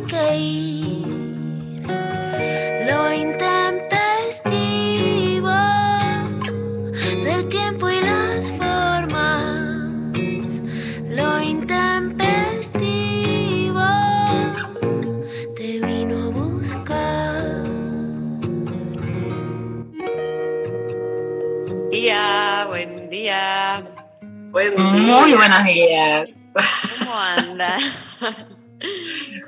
hay que ir. Lo intempestivo del tiempo y las formas. Lo intempestivo te vino a buscar. Día, buen día. Buen día. Muy buenos días. ¿Cómo anda?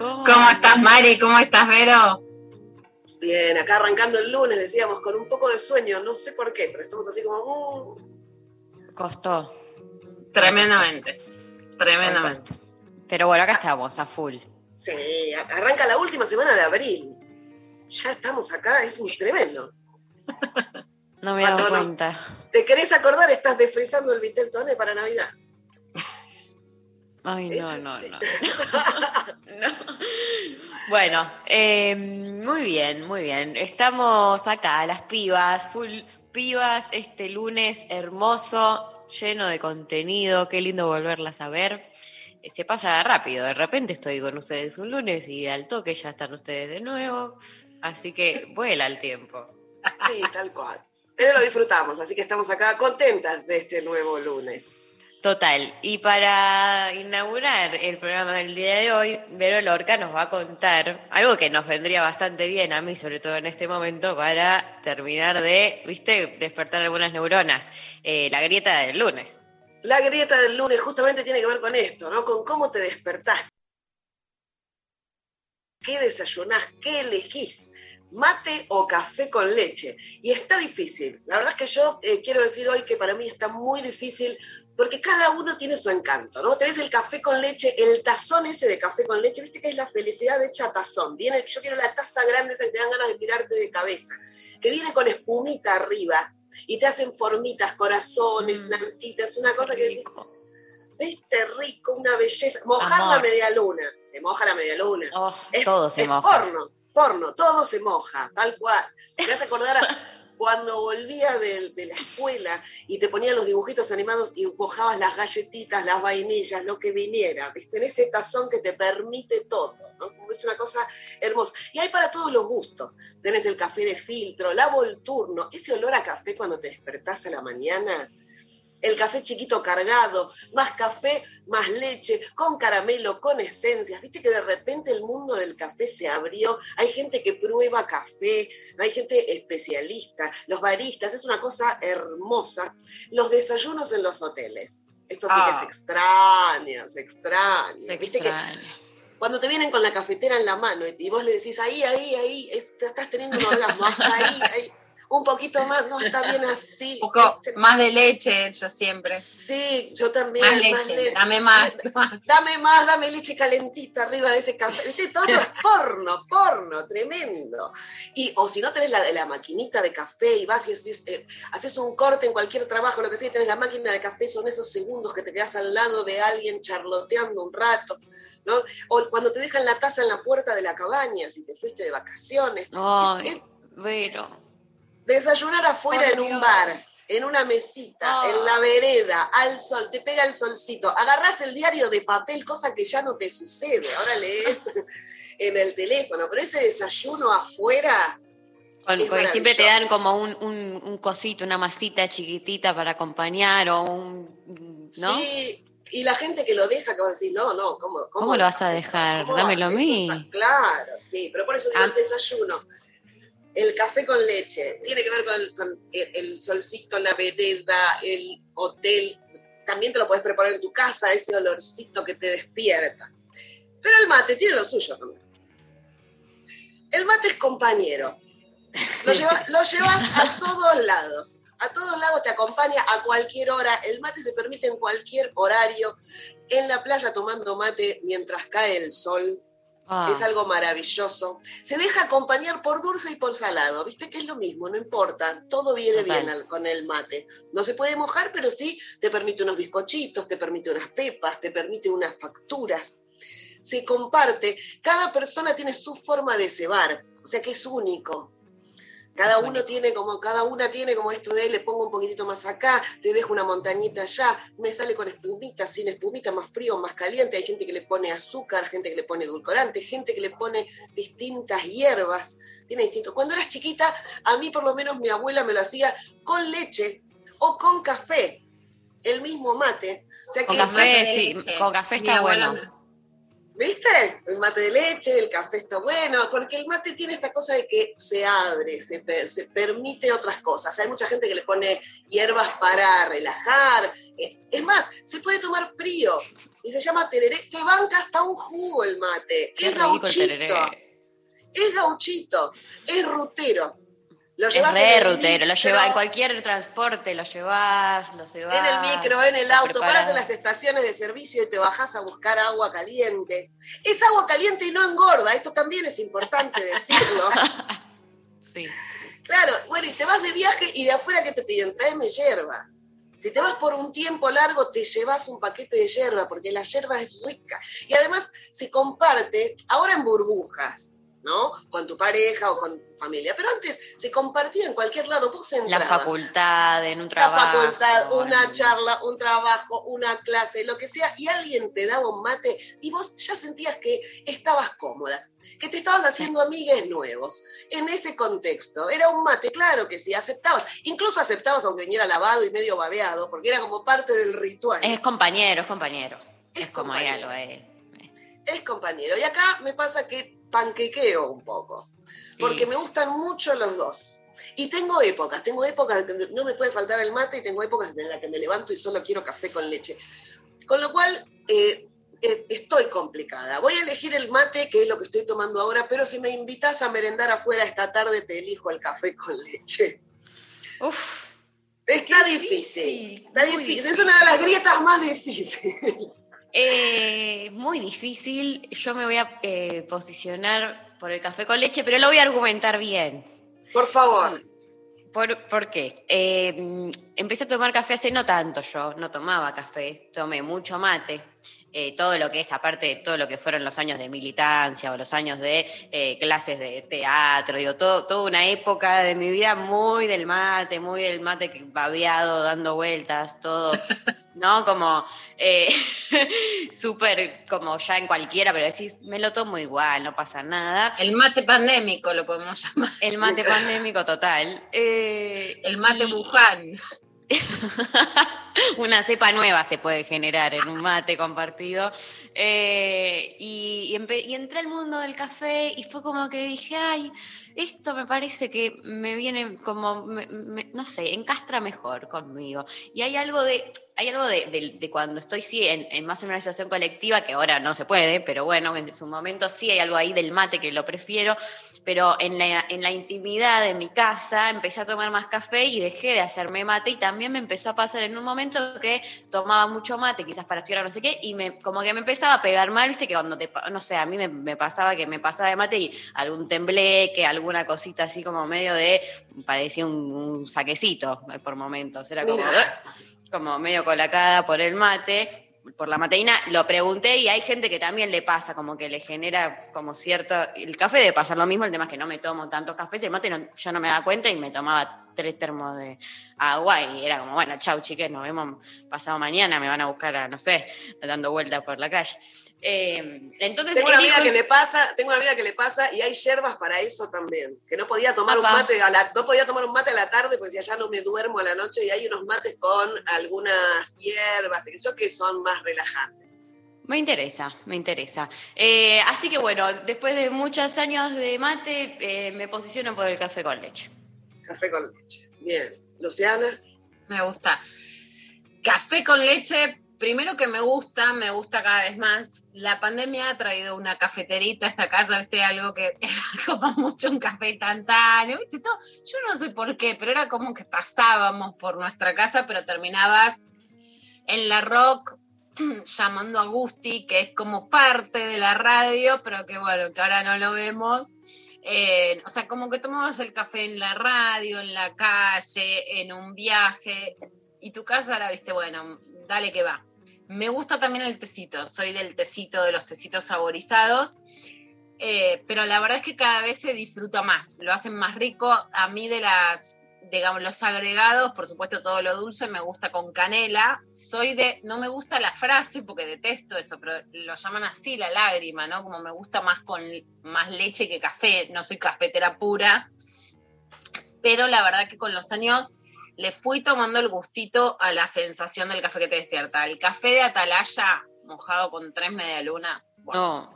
¿Cómo estás, Mari? ¿Cómo estás, Vero? Bien, acá arrancando el lunes, decíamos, con un poco de sueño, no sé por qué, pero estamos así como... uh, Costó. Tremendamente. Tremendamente. Pero bueno, acá estamos, a full. sí, arranca la última semana de abril. Ya estamos acá, es un tremendo. No me he dado cuenta. ¿Te querés acordar? Estás desfrizando el Vitel Toné para Navidad. Ay, no, no, no. No. Bueno, eh, muy bien, muy bien. Estamos acá, las pibas, full pibas, este lunes hermoso, lleno de contenido. Qué lindo volverlas a ver. Eh, Se pasa rápido, de repente estoy con ustedes un lunes y al toque ya están ustedes de nuevo. Así que vuela el tiempo. Sí, tal cual. Pero lo disfrutamos, así que estamos acá contentas de este nuevo lunes. Total. Y para inaugurar el programa del día de hoy, Vero Lorca nos va a contar algo que nos vendría bastante bien a mí, sobre todo en este momento, para terminar de, viste, despertar algunas neuronas. Eh, la grieta del lunes. La grieta del lunes justamente tiene que ver con esto, ¿no? Con cómo te despertás. ¿Qué desayunás? ¿Qué elegís? ¿Mate o café con leche? Y está difícil. La verdad es que yo eh, quiero decir hoy que para mí está muy difícil porque cada uno tiene su encanto, ¿no? Tenés el café con leche, el tazón ese de café con leche, viste que es la felicidad hecha a tazón. Viene, yo quiero la taza grande que te dan ganas de tirarte de cabeza, que viene con espumita arriba y te hacen formitas, corazones, Mm. plantitas, una cosa que decís. Viste, rico, una belleza. Mojar Amor. la media luna. Se moja la media luna. Oh, Es- todo se es moja. porno, porno, todo se moja, tal cual. Me hace acordar a cuando volvía de, de la escuela y te ponían los dibujitos animados y mojabas las galletitas, las vainillas, lo que viniera, ¿viste? En ese tazón que te permite todo, ¿no? Es una cosa hermosa. Y hay para todos los gustos. Tenés el café de filtro, la volturno, ese olor a café cuando te despertás a la mañana el café chiquito cargado, más café, más leche, con caramelo, con esencias. Viste que de repente el mundo del café se abrió. Hay gente que prueba café, hay gente especialista, los baristas, es una cosa hermosa. Los desayunos en los hoteles. Esto sí que Ah. se extraña, se extraña. Se Viste que cuando te vienen con la cafetera en la mano y, vos le decís, ahí, ahí, ahí, es- estás teniendo un orgasmo, hasta ahí, ahí, un poquito más, no está bien así. Un poco ¿viste? más de leche, yo siempre. Sí, yo también. Más leche, dame más. Dame más, dame leche calentita arriba de ese café. ¿Viste? Todo es porno, porno, tremendo. Y, o si no tenés la, la maquinita de café y vas y haces, eh, haces un corte en cualquier trabajo, lo que sea, y tenés la máquina de café, son esos segundos que te quedas al lado de alguien charloteando un rato. ¿no? O cuando te dejan la taza en la puerta de la cabaña, si te fuiste de vacaciones. Ay, Es- es Vero. Desayunar afuera en un Dios. bar, en una mesita, Ah. en la vereda, al sol, te pega el solcito, agarrás el diario de papel, cosa que ya no te sucede, ahora lees en el teléfono, pero ese desayuno afuera, Con- siempre te dan como un, un, un cosito, una masita chiquitita para acompañar o un. ¿No? sí, y la gente que lo deja, que vos decís, no, no, ¿cómo, cómo, ¿Cómo lo vas a dejar? ¿Cómo Dámelo a mí. Está- Claro, sí, pero por eso digo Ah. el desayuno. El café con leche, tiene que ver con, el- solcito la vereda, el hotel. También te lo puedes preparar en tu casa, ese olorcito que te despierta. Pero el mate tiene lo suyo también. El mate es compañero. Lo, lleva- lo llevas a todos lados. A todos lados te acompaña a cualquier hora. El mate se permite en cualquier horario. En la playa tomando mate mientras cae el sol. Ah, Es algo maravilloso. Se deja acompañar por dulce y por salado. ¿Viste que es lo mismo? No importa. Todo viene Total. bien con el mate. No se puede mojar, pero sí te permite unos bizcochitos, te permite unas pepas, te permite unas facturas. Se comparte. Cada persona tiene su forma de cebar. O sea que es único. Cada uno tiene como, cada una tiene como esto de le pongo un poquitito más acá, te dejo una montañita allá, me sale con espumita, sin espumita, más frío, más caliente. Hay gente que le pone azúcar, gente que le pone edulcorante, gente que le pone distintas hierbas, tiene distintos. Cuando eras chiquita, a mí por lo menos mi abuela me lo hacía con leche o con café, el mismo mate. O sea Con que café, sí, leche. con café está bueno. ¿Viste? El mate de leche, el café está bueno, porque el mate tiene esta cosa de que se abre, se, per- se permite otras cosas. Hay mucha gente que le pone hierbas para relajar. Eh, Es más, se puede tomar frío y se llama tereré. Te banca hasta un jugo el mate. Qué es gauchito. Es gauchito. Es rutero. Lo Es llevas en re el rutero, lo en cualquier transporte, lo llevas, lo llevas. En el micro, en el auto, paras preparás. en las estaciones de servicio y te bajás a buscar agua caliente. Es agua caliente y no engorda, esto también es importante decirlo. Sí. Claro, bueno, y te vas de viaje y de afuera que te piden, tráeme hierba. Si te vas por un tiempo largo, te llevas un paquete de hierba, porque la hierba es rica. Y además se comparte, ahora en burbujas, ¿no? Con tu pareja o con tu familia. Pero antes se compartía en cualquier lado. Vos La facultad, en un La trabajo. facultad, una en- charla, un trabajo, una clase, lo que sea, y alguien te daba un mate y vos ya sentías que estabas cómoda, que te estabas haciendo amigues nuevos en ese contexto. Era un mate, claro que sí, aceptabas. Incluso aceptabas aunque viniera lavado y medio babeado, porque era como parte del ritual. Es compañero, es compañero. Es Es, como hay compañero. algo, eh. Es compañero. Y acá me pasa que panquequeo un poco, porque Sí. me gustan mucho los dos. Y tengo épocas, tengo épocas que no me puede faltar el mate y tengo épocas en las que me levanto y solo quiero café con leche. Con lo cual, eh, eh, estoy complicada. Voy a elegir el mate, que es lo que estoy tomando ahora, pero si me invitas a merendar afuera esta tarde, te elijo el café con leche. Uf, Está difícil. difícil, Está muy difícil. Es una de las grietas más difíciles. Eh, muy difícil. Yo me voy a eh, posicionar por el café con leche, pero lo voy a argumentar bien. Por favor. ¿Por, por qué? Eh, empecé a tomar café hace no tanto yo, no tomaba café, tomé mucho mate. Eh, todo lo que es, aparte de todo lo que fueron los años de militancia o los años de eh, clases de teatro, digo, todo, toda una época de mi vida muy del mate, muy del mate que- babeado, dando vueltas, todo, ¿no? Como eh, súper, como ya en cualquiera, pero decís, me lo tomo igual, no pasa nada. El mate pandémico lo podemos llamar. El mate pandémico total. Eh, El mate y- Wuhan. una cepa nueva se puede generar en un mate compartido. Eh, y, y y entré al mundo del café y fue como que dije, ay, esto me parece que me viene como, no sé, encastra mejor conmigo. Y hay algo de, hay algo de, cuando estoy sí, en, en más en una situación colectiva, que ahora no se puede, pero bueno, en su momento sí hay algo ahí del mate que lo prefiero. Pero en la, en la intimidad de mi casa empecé a tomar más café y dejé de hacerme mate y también me empezó a pasar en un momento que tomaba mucho mate, quizás para estudiar o no sé qué, y me, como que me empezaba a pegar mal, viste, que cuando te, no sé, a mí me, me pasaba que me pasaba de mate y algún tembleque, alguna cosita así como medio de, parecía un, un saquecito por momentos, era como, Mira. como medio colacada por el mate, por la mateína, lo pregunté y hay gente que también le pasa, como que le genera como cierto, el café debe pasar lo mismo, el tema es que no me tomo tantos cafés, el mate no, yo no me daba cuenta y me tomaba tres termos de agua y era como, bueno, chau chiques, nos vemos pasado mañana, me van a buscar a, no sé, dando vueltas por la calle. Eh, entonces, Tengo una amiga que le pasa, tengo una amiga que le pasa y hay hierbas para eso también. Que no podía tomar un mate a la, no podía tomar un mate a la tarde porque ya no me duermo a la noche y hay unos mates con algunas hierbas, que son más relajantes. Me interesa, me interesa. Eh, así que bueno, después de muchos años de mate, eh, me posiciono por el café con leche. Café con leche. Bien. Luciana, Me gusta. Café con leche, primero que me gusta, me gusta cada vez más. La pandemia ha traído una cafeterita a esta casa, ¿viste? Algo que como mucho un café instantáneo, ¿viste? Todo. Yo no sé por qué, pero era como que pasábamos por nuestra casa, pero terminabas en la rock llamando a Gusti, que es como parte de la radio, pero que bueno, que ahora no lo vemos. Eh, o sea, como que tomabas el café en la radio, en la calle, en un viaje, y tu casa ahora, viste, bueno, dale que va. Me gusta también el tecito, soy del tecito, de los tecitos saborizados, eh, pero la verdad es que cada vez se disfruta más, lo hacen más rico. A mí de las digamos, los agregados, por supuesto todo lo dulce me gusta con canela. Soy de, no me gusta la frase porque detesto eso, pero lo llaman así la lágrima, ¿no? Como me gusta más con más leche que café, no soy cafetera pura. Pero la verdad que con los años le fui tomando el gustito a la sensación del café que te despierta. El café de Atalaya mojado con tres media luna. No,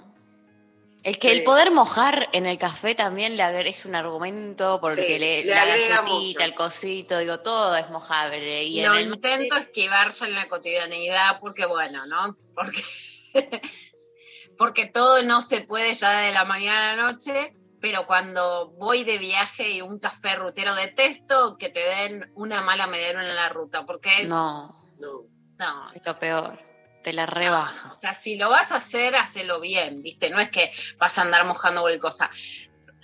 el que el poder mojar en el café también le es un argumento porque Sí, le, le la galletita, mucho. el cosito, digo, todo es mojable. Y Lo el intento esquivar ya en la cotidianeidad porque, bueno, ¿no? Porque, porque todo no se puede ya de la mañana a la noche, pero cuando voy de viaje y un café rutero detesto que te den una mala mediana en la ruta, porque es... No, No. no, es lo peor. Te la rebaja. o sea, si lo vas a hacer, hacelo bien, ¿viste? No es que vas a andar mojando cualquier cosa.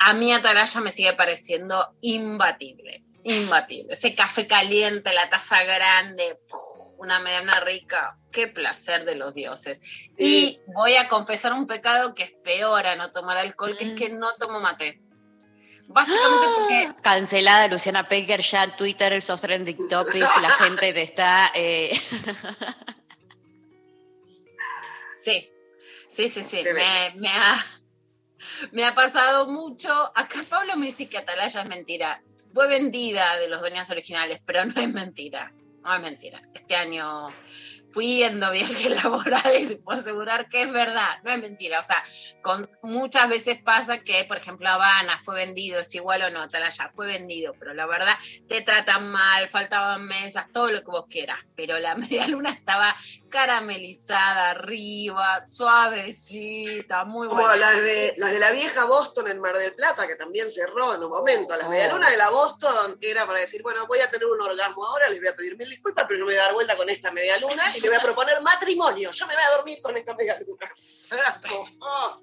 A mí Atalaya me sigue pareciendo imbatible, imbatible. Ese café caliente, la taza grande, ¡puf! Una mediana rica, qué placer de los dioses. Y voy a confesar un pecado que es peor a no tomar alcohol, que es Mm. que no tomo mate. Básicamente porque Cancelada Luciana Pecker ya Twitter, sos trending topic, la gente te está... eh, Sí, sí, sí, sí. Me ha, me ha pasado mucho. Acá Pablo me dice que Atalaya es mentira. Fue vendida de los dueños originales, pero no es mentira. No es mentira. Este año fui yendo viajes laborales y puedo asegurar que es verdad, no es mentira. O sea, con, muchas veces pasa que, por ejemplo, Habana fue vendido, es igual o no, Atalaya fue vendido, pero la verdad te tratan mal, faltaban mesas, todo lo que vos quieras. Pero la media luna estaba caramelizada arriba, suavecita, muy Como buena. las de, las de la vieja Boston en Mar del Plata, que también cerró en un momento. Las Oh. medialunas de la Boston era para decir, bueno, voy a tener un orgasmo ahora, les voy a pedir mil disculpas, pero yo me voy a dar vuelta con esta medialuna y le voy a proponer matrimonio. Yo me voy a dormir con esta medialuna. Era como, oh,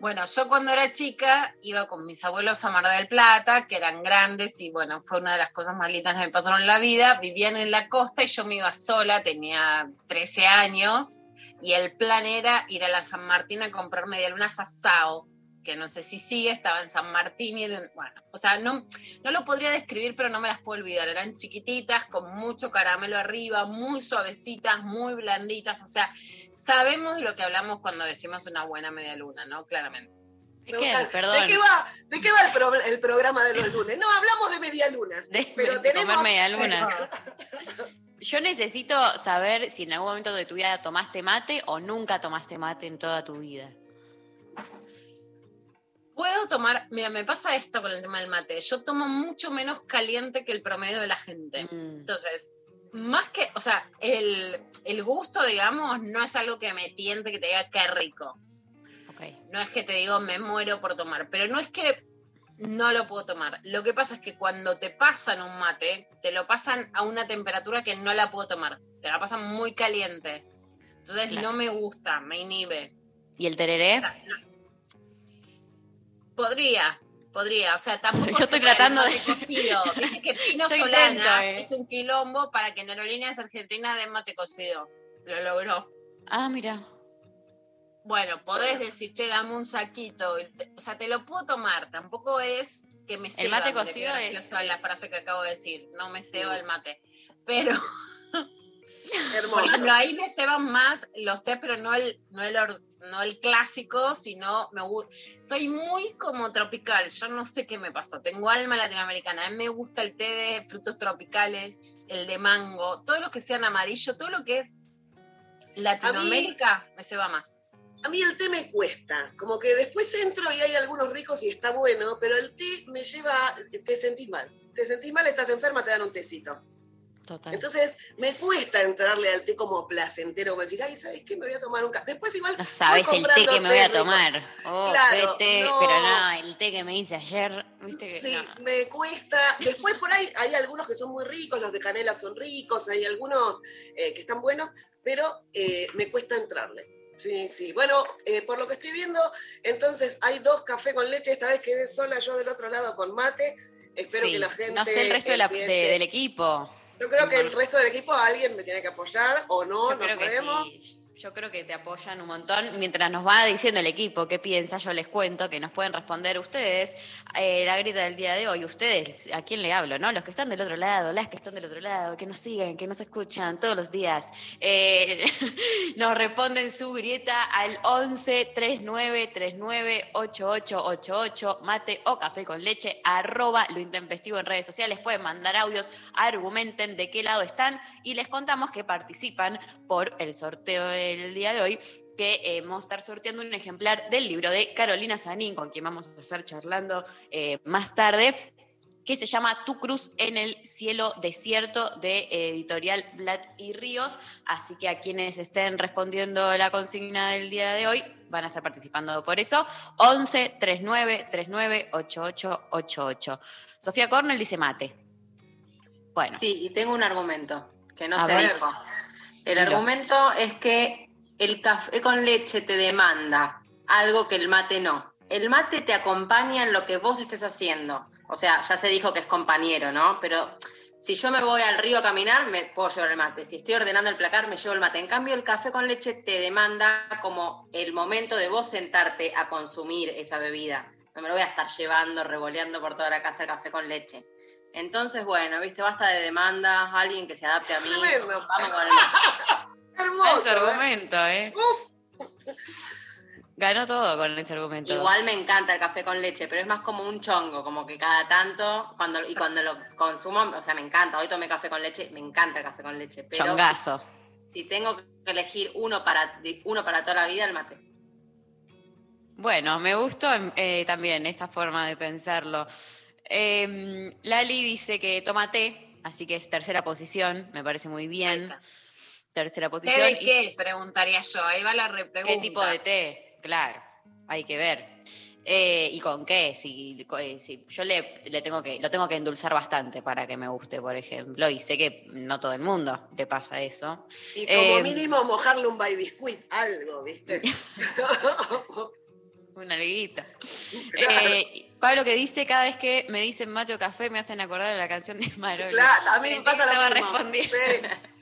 Bueno, yo cuando era chica iba con mis abuelos a Mar del Plata, que eran grandes y bueno, fue una de las cosas más lindas que me pasaron en la vida. Vivían en la costa y yo me iba sola, tenía 13 años y el plan era ir a la San Martín a comprar medialunas a Sao, que no sé si sigue, estaba en San Martín y bueno, o sea, no, no lo podría describir, pero no me las puedo olvidar. Eran chiquititas, con mucho caramelo arriba, muy suavecitas, muy blanditas, o sea, sabemos de lo que hablamos cuando decimos una buena media luna, ¿no? Claramente. me ¿Qué? ¿De qué va, de qué va el, pro- el programa de los lunes? No, hablamos de medialunas. De- pero de tenemos, comer medialuna. Yo necesito saber si en algún momento de tu vida tomaste mate o nunca tomaste mate en toda tu vida. Puedo tomar, mira, me pasa esto con el tema del mate. Yo tomo mucho menos caliente que el promedio de la gente. Mm. Entonces, más que, o sea, el, el gusto, digamos, no es algo que me tiente, que te diga qué rico. Ok. No es que te digo me muero por tomar, pero no es que no lo puedo tomar. Lo que pasa es que cuando te pasan un mate, te lo pasan a una temperatura que no la puedo tomar. Te la pasan muy caliente. Entonces Claro. no me gusta, me inhibe. ¿Y el tereré? O sea, no. Podría, podría, o sea, tampoco. Yo estoy el tratando de- mate cocido. Viste que Pino Yo Solana intento, eh. hizo un quilombo para que en Aerolíneas Argentinas den mate cocido. Lo logró. Ah, mira. Bueno, podés decir, che, dame un saquito. O sea, te lo puedo tomar. Tampoco es que me ceba. mate mira qué cocido es- la frase que acabo de decir. No me ceba el mate. Pero, por Hermoso. ejemplo, ahí me ceban más los tés, pero no el, no el, no el clásico, sino me gu- Soy muy como tropical. Yo no sé qué me pasó. Tengo alma latinoamericana. A mí me gusta el té de frutos tropicales, el de mango, todo lo que sean amarillo, todo lo que es Latinoamérica me ceba más. A mí el té me cuesta, como que después entro y hay algunos ricos y está bueno, pero el té me lleva, te sentís mal. Te sentís mal, estás enferma, te dan un tecito. Total. Entonces me cuesta entrarle al té como placentero, como decir, ay, ¿sabes qué? Me voy a tomar un café. Después igual... No sabes el té que me voy a tomar. Oh, Claro, qué té, no. pero no, el té que me hice ayer. Viste que, Sí, no. me cuesta. Después por ahí hay algunos que son muy ricos, los de canela son ricos, hay algunos eh, que están buenos, pero eh, me cuesta entrarle. Sí, sí. Bueno, eh, por lo que estoy viendo, entonces hay dos café con leche. Esta vez quedé sola yo del otro lado con mate. Espero Sí, que la gente. No sé el resto de la- de- empiece- del equipo. Yo creo que el resto del equipo alguien me tiene que apoyar o no, no sabemos. sí. Yo creo que te apoyan un montón. Mientras nos va diciendo el equipo qué piensa, yo les cuento que nos pueden responder ustedes eh, la grita del día de hoy. Ustedes, ¿a quién le hablo? no? Los que están del otro lado, las que están del otro lado, que nos siguen, que nos escuchan todos los días. Eh, nos responden su grieta al 11 39 39 8888 mate o café con leche arroba lo intempestivo en redes sociales. Pueden mandar audios, argumenten de qué lado están y les contamos que participan por el sorteo del día de hoy que eh, vamos a estar sorteando un ejemplar del libro de Carolina Sanín, con quien vamos a estar charlando eh, más tarde, que se llama Tu Cruz en el Cielo Desierto de Editorial Blatt y Ríos. Así que a quienes estén respondiendo la consigna del día de hoy van a estar participando por eso. 11 39 39 8888. Sofía Cornell dice mate. Bueno, Sí, y tengo un argumento que no A se ver. dijo. El argumento es que el café con leche te demanda algo que el mate no. El mate te acompaña en lo que vos estés haciendo. O sea, ya se dijo que es compañero, ¿no? Pero si yo me voy al río a caminar, me puedo llevar el mate. Si estoy ordenando el placar, me llevo el mate. En cambio, el café con leche te demanda como el momento de vos sentarte a consumir esa bebida. No me lo voy a estar llevando, revoleando por toda la casa el café con leche. Entonces, bueno, viste, basta de demandas, alguien que se adapte a mí. Vamos con el Hermoso. ese ¿eh? argumento, ¿eh? Ganó todo con ese argumento. Igual me encanta el café con leche, pero es más como un chongo, como que cada tanto, cuando y cuando lo consumo, o sea, me encanta. Hoy tomé café con leche, me encanta el café con leche, pero Chongazo. si tengo que elegir uno para, uno para toda la vida, el mate. Bueno, me gustó eh, también esta forma de pensarlo. Eh, Lali dice que toma té, así que es tercera posición, me parece muy bien. Tercera ¿Qué posición. de Y- qué? Preguntaría yo. Ahí va la repregunta. ¿Qué tipo de té? Claro, hay que ver. Eh, ¿Y con qué? Si, eh, si yo le, le tengo que, lo tengo que endulzar bastante para que me guste, por ejemplo, y sé que no todo el mundo le pasa eso. Y como Eh, mínimo mojarle un baby biscuit, algo, ¿viste? Una liguita. Claro. Eh, Pablo que dice, cada vez que me dicen mate o café me hacen acordar a la canción de Maroli. Claro, a mí me pasa lo mismo. Sí,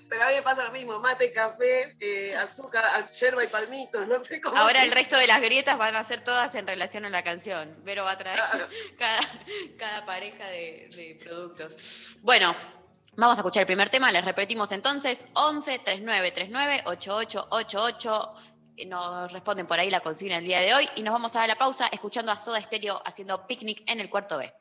pero a mí me pasa lo mismo. Mate, café, eh, azúcar, yerba y palmitos, no sé cómo. Ahora se- el resto de las grietas van a ser todas en relación a la canción. Vero va a traer Claro. cada, cada pareja de, de productos. Bueno, vamos a escuchar el primer tema. Les repetimos entonces: 11 39 39 8888. Nos responden por ahí la consigna el día de hoy y nos vamos a dar la pausa escuchando a Soda Stereo haciendo picnic en el cuarto B.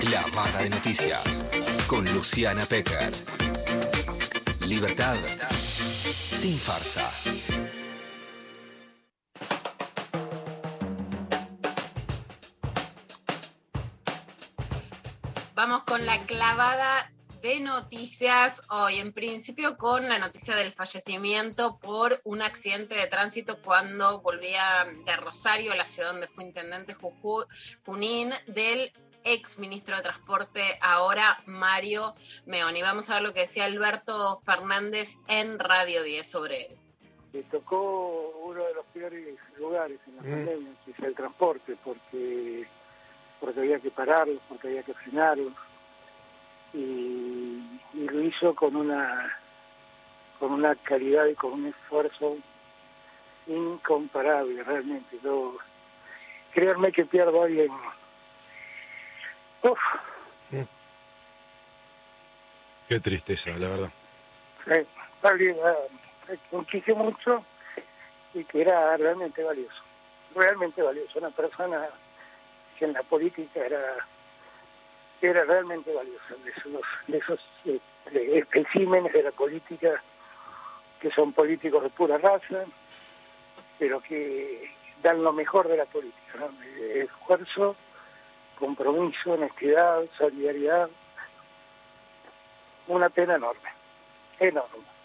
Clavada de noticias con Luciana Pecker. Libertad sin farsa. Vamos con la clavada de noticias hoy. En principio con la noticia del fallecimiento por un accidente de tránsito cuando volvía de Rosario, la ciudad donde fue intendente Junín, del ex ministro de Transporte, ahora Mario Meoni. Vamos a ver lo que decía Alberto Fernández en Radio 10 sobre él. Le tocó uno de los peores lugares en la pandemia, que es el transporte, porque, porque había que pararlos, porque había que frenarlos. Y, y lo hizo con una con una calidad y con un esfuerzo incomparable realmente. Yo, créanme que pierdo a alguien Uf, Qué tristeza, la verdad. eh, alguien eh, que quise mucho y que era realmente valioso. Realmente valioso. Una persona que en la política era era realmente valiosa. De esos, de esos eh, especímenes de la política que son políticos de pura raza, pero que dan lo mejor de la política. ¿no? Eh, Esfuerzo compromiso, honestidad, solidaridad. Una pena enorme, enorme.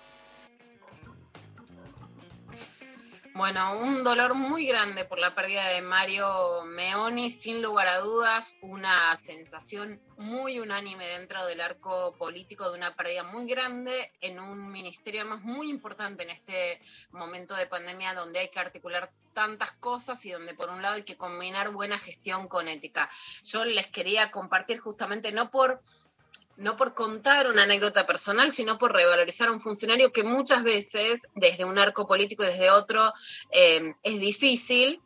Bueno, un dolor muy grande por la pérdida de Mario Meoni, sin lugar a dudas, una sensación muy unánime dentro del arco político de una pérdida muy grande en un ministerio además muy importante en este momento de pandemia donde hay que articular tantas cosas y donde por un lado hay que combinar buena gestión con ética. Yo les quería compartir justamente no por no por contar una anécdota personal, sino por revalorizar a un funcionario que muchas veces, desde un arco político y desde otro, eh, es difícil,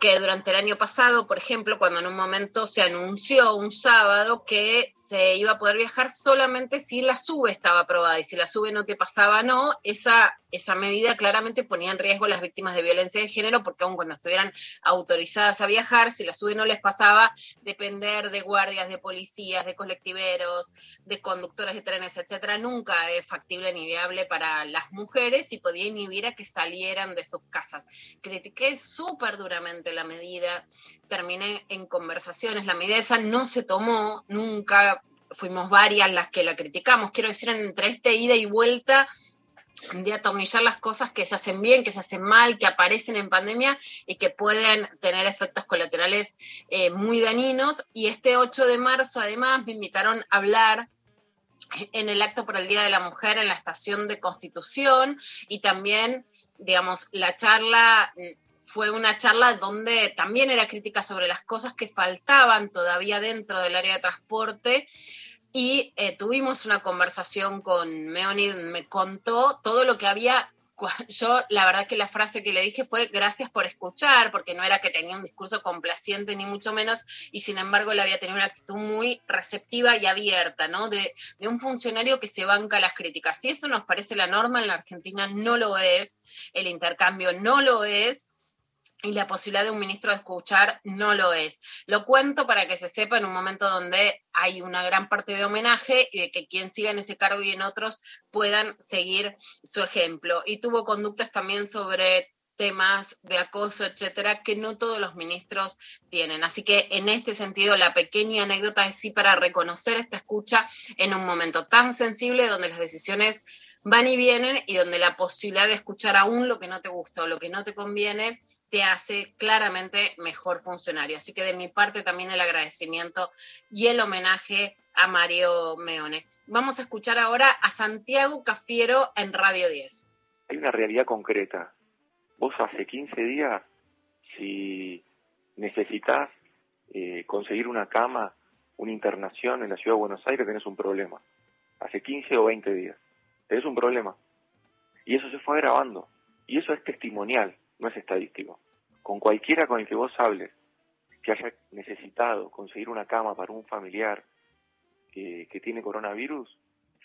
que durante el año pasado, por ejemplo, cuando en un momento se anunció un sábado que se iba a poder viajar solamente si la SUBE estaba aprobada y si la SUBE no te pasaba, no, esa, esa medida claramente ponía en riesgo a las víctimas de violencia de género porque aun cuando estuvieran autorizadas a viajar, si la SUBE no les pasaba, depender de guardias, de policías, de colectiveros, de conductores de trenes, etcétera, nunca es factible ni viable para las mujeres y podía inhibir a que salieran de sus casas. Critiqué súper duramente la medida, terminé en conversaciones, la medida esa no se tomó nunca, fuimos varias las que la criticamos, quiero decir, entre este ida y vuelta de atomillar las cosas que se hacen bien, que se hacen mal, que aparecen en pandemia y que pueden tener efectos colaterales eh, muy dañinos. Y este 8 de marzo, además, me invitaron a hablar en el acto por el Día de la Mujer en la estación de Constitución y también, digamos, la charla fue una charla donde también era crítica sobre las cosas que faltaban todavía dentro del área de transporte y eh, tuvimos una conversación con Meonid, me contó todo lo que había. Yo, la verdad que la frase que le dije fue gracias por escuchar, porque no era que tenía un discurso complaciente ni mucho menos, y sin embargo le había tenido una actitud muy receptiva y abierta, ¿no? De un funcionario que se banca las críticas. Si eso nos parece la norma, en la Argentina no lo es, el intercambio no lo es, y la posibilidad de un ministro de escuchar no lo es. Lo cuento para que se sepa en un momento donde hay una gran parte de homenaje y de que quien siga en ese cargo y en otros puedan seguir su ejemplo. Y tuvo conductas también sobre temas de acoso, etcétera, que no todos los ministros tienen. Así que en este sentido, la pequeña anécdota es sí para reconocer esta escucha en un momento tan sensible donde las decisiones van y vienen y donde la posibilidad de escuchar aún lo que no te gusta o lo que no te conviene te hace claramente mejor funcionario. Así que de mi parte también el agradecimiento y el homenaje a Mario Meone. Vamos a escuchar ahora a Santiago Cafiero en Radio 10. Hay una realidad concreta. Vos hace 15 días, si necesitas eh, conseguir una cama, una internación en la ciudad de Buenos Aires, tenés un problema. Hace 15 o 20 días. Tenés un problema. Y eso se fue grabando. Y eso es testimonial, no es estadístico. Con cualquiera con el que vos hables, que haya necesitado conseguir una cama para un familiar que, que tiene coronavirus,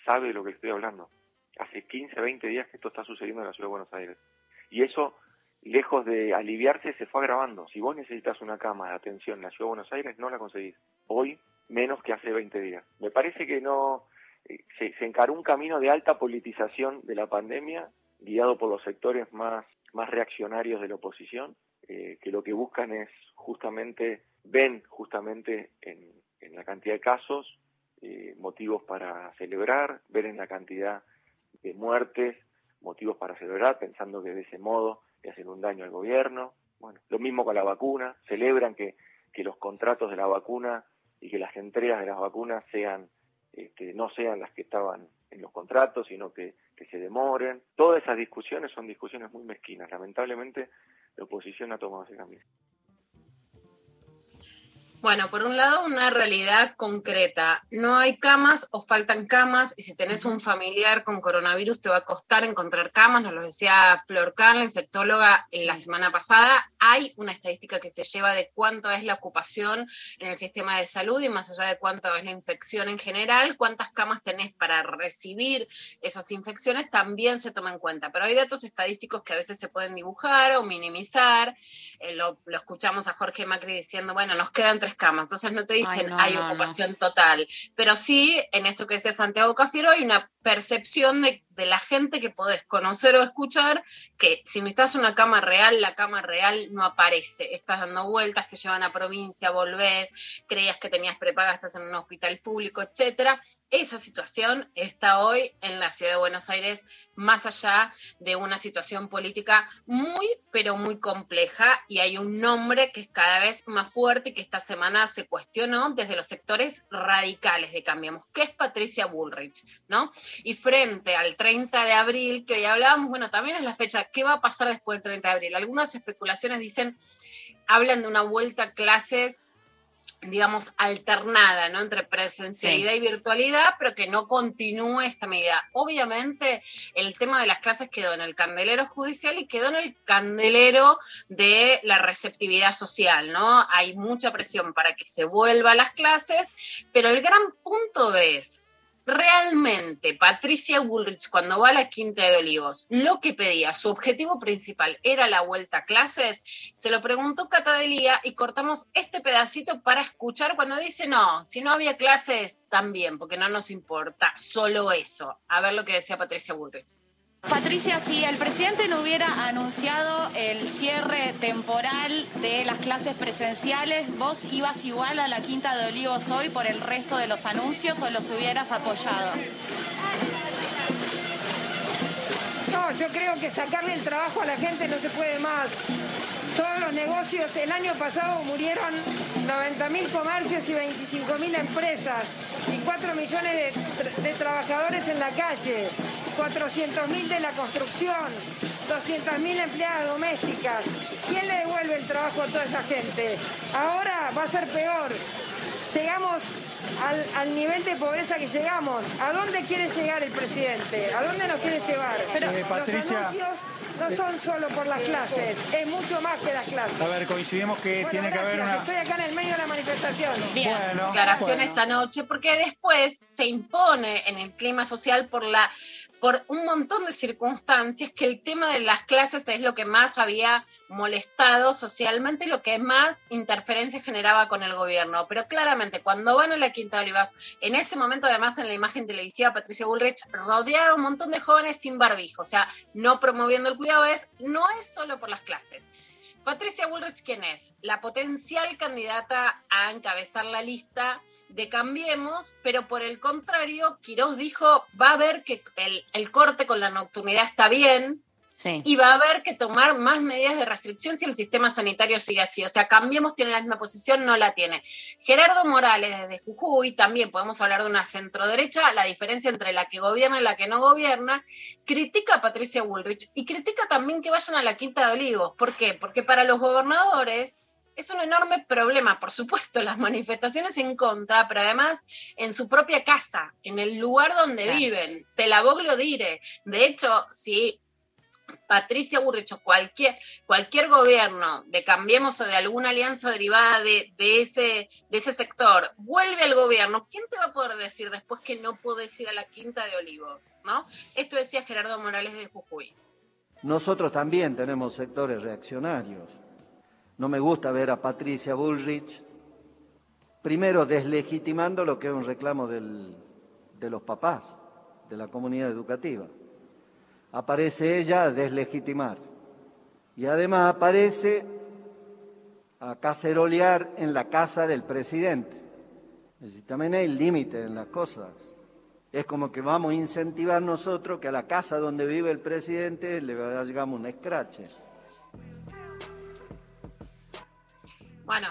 sabe de lo que estoy hablando. Hace 15, 20 días que esto está sucediendo en la ciudad de Buenos Aires. Y eso, lejos de aliviarse, se fue agravando. Si vos necesitas una cama de atención en la ciudad de Buenos Aires, no la conseguís. Hoy menos que hace 20 días. Me parece que no se, encaró un camino de alta politización de la pandemia, guiado por los sectores más, más reaccionarios de la oposición, eh, que lo que buscan es justamente, ven justamente en, en la cantidad de casos eh, motivos para celebrar, ver en la cantidad de muertes motivos para celebrar, pensando que de ese modo le hacen un daño al gobierno. Bueno, lo mismo con la vacuna, celebran que, que los contratos de la vacuna y que las entregas de las vacunas sean este, no sean las que estaban en los contratos, sino que, que se demoren. Todas esas discusiones son discusiones muy mezquinas. Lamentablemente, la oposición ha tomado ese camino. Bueno, por un lado, una realidad concreta. No hay camas o faltan camas y si tenés un familiar con coronavirus te va a costar encontrar camas, nos lo decía Flor Kahn, la infectóloga, en la semana pasada. Hay una estadística que se lleva de cuánto es la ocupación en el sistema de salud y más allá de cuánto es la infección en general, cuántas camas tenés para recibir esas infecciones también se toma en cuenta. Pero hay datos estadísticos que a veces se pueden dibujar o minimizar. Eh, lo, lo escuchamos a Jorge Macri diciendo, bueno, nos quedan tres camas. Entonces no te dicen Ay, no, hay no, ocupación total. Pero sí, en esto que decía Santiago Cafiero, hay una percepción de, la gente que podés conocer o escuchar, que si necesitas una cama real, la cama real no aparece. Estás dando vueltas, te llevan a provincia, volvés, creías que tenías prepaga, estás en un hospital público, etcétera. Esa situación está hoy en la ciudad de Buenos Aires, más allá de una situación política muy, pero muy compleja, y hay un nombre que es cada vez más fuerte y que esta semana se cuestionó desde los sectores radicales de Cambiemos, que es Patricia Bullrich, ¿no? Y frente al 30 de abril, que hoy hablábamos, bueno, también es la fecha, ¿qué va a pasar después del 30 de abril? Algunas especulaciones dicen, hablan de una vuelta a clases digamos, alternada, ¿no? Entre presencialidad Sí. y virtualidad, pero que no continúe esta medida. Obviamente, el tema de las clases quedó en el candelero judicial y quedó en el candelero de la receptividad social, ¿no? Hay mucha presión para que se vuelva a las clases, pero el gran punto es, realmente Patricia Bullrich cuando va a la Quinta de Olivos, lo que pedía, su objetivo principal era la vuelta a clases, se lo preguntó Cata Delía y cortamos este pedacito para escuchar cuando dice no, si no había clases también, porque no nos importa, solo eso. A ver lo que decía Patricia Bullrich. Patricia, si el presidente no hubiera anunciado el cierre temporal de las clases presenciales, ¿vos ibas igual a la Quinta de Olivos hoy por el resto de los anuncios o los hubieras apoyado? No, yo creo que sacarle el trabajo a la gente no se puede más. Todos los negocios, el año pasado murieron 90.000 comercios y 25.000 empresas y 4 millones de, tra- de trabajadores en la calle, 400.000 de la construcción, 200.000 empleadas domésticas. ¿Quién le devuelve el trabajo a toda esa gente? Ahora va a ser peor. Llegamos al, al nivel de pobreza que llegamos. ¿A dónde quiere llegar el presidente? ¿A dónde nos quiere llevar? Pero- Eh, Patricia, Los anuncios no son solo por las clases, es mucho más que las clases. A ver, coincidimos que Bueno, tiene que haber gracias, una... estoy acá en el medio de la manifestación. Bien. Bueno, declaraciones bueno. anoche, porque después se impone en el clima social por la por un montón de circunstancias que el tema de las clases es lo que más había molestado socialmente, lo que más interferencias generaba con el gobierno. Pero claramente, cuando van a la Quinta de Olivas, en ese momento, además, en la imagen televisiva, Patricia Bullrich rodeada de un montón de jóvenes sin barbijo, o sea, no promoviendo el cuidado, es, no es solo por las clases. Patricia Bullrich, ¿quién es? La potencial candidata a encabezar la lista de Cambiemos, pero por el contrario, Quirós dijo, va a ver que el, el corte con la nocturnidad está bien, Sí. y va a haber que tomar más medidas de restricción si el sistema sanitario sigue así. O sea, Cambiemos tiene la misma posición, no la tiene. Gerardo Morales desde Jujuy, también podemos hablar de una centroderecha, la diferencia entre la que gobierna y la que no gobierna, critica a Patricia Bullrich y critica también que vayan a la Quinta de Olivos. ¿Por qué? Porque para los gobernadores es un enorme problema, por supuesto, las manifestaciones en contra, pero además en su propia casa, en el lugar donde Claro. viven. Te la dire. De hecho, si Patricia Burrich o cualquier, cualquier gobierno de Cambiemos o de alguna alianza derivada de, ese, sector vuelve al gobierno, ¿quién te va a poder decir después que no podés ir a la Quinta de Olivos? ¿no? Esto decía Gerardo Morales de Jujuy. Nosotros también tenemos sectores reaccionarios. No me gusta ver a Patricia Bullrich primero deslegitimando lo que es un reclamo de los papás, de la comunidad educativa. Aparece ella a deslegitimar. Y además aparece a cacerolear en la casa del presidente. También hay límite en las cosas. Es como que vamos a incentivar nosotros que a la casa donde vive el presidente le hagamos un escrache. Bueno,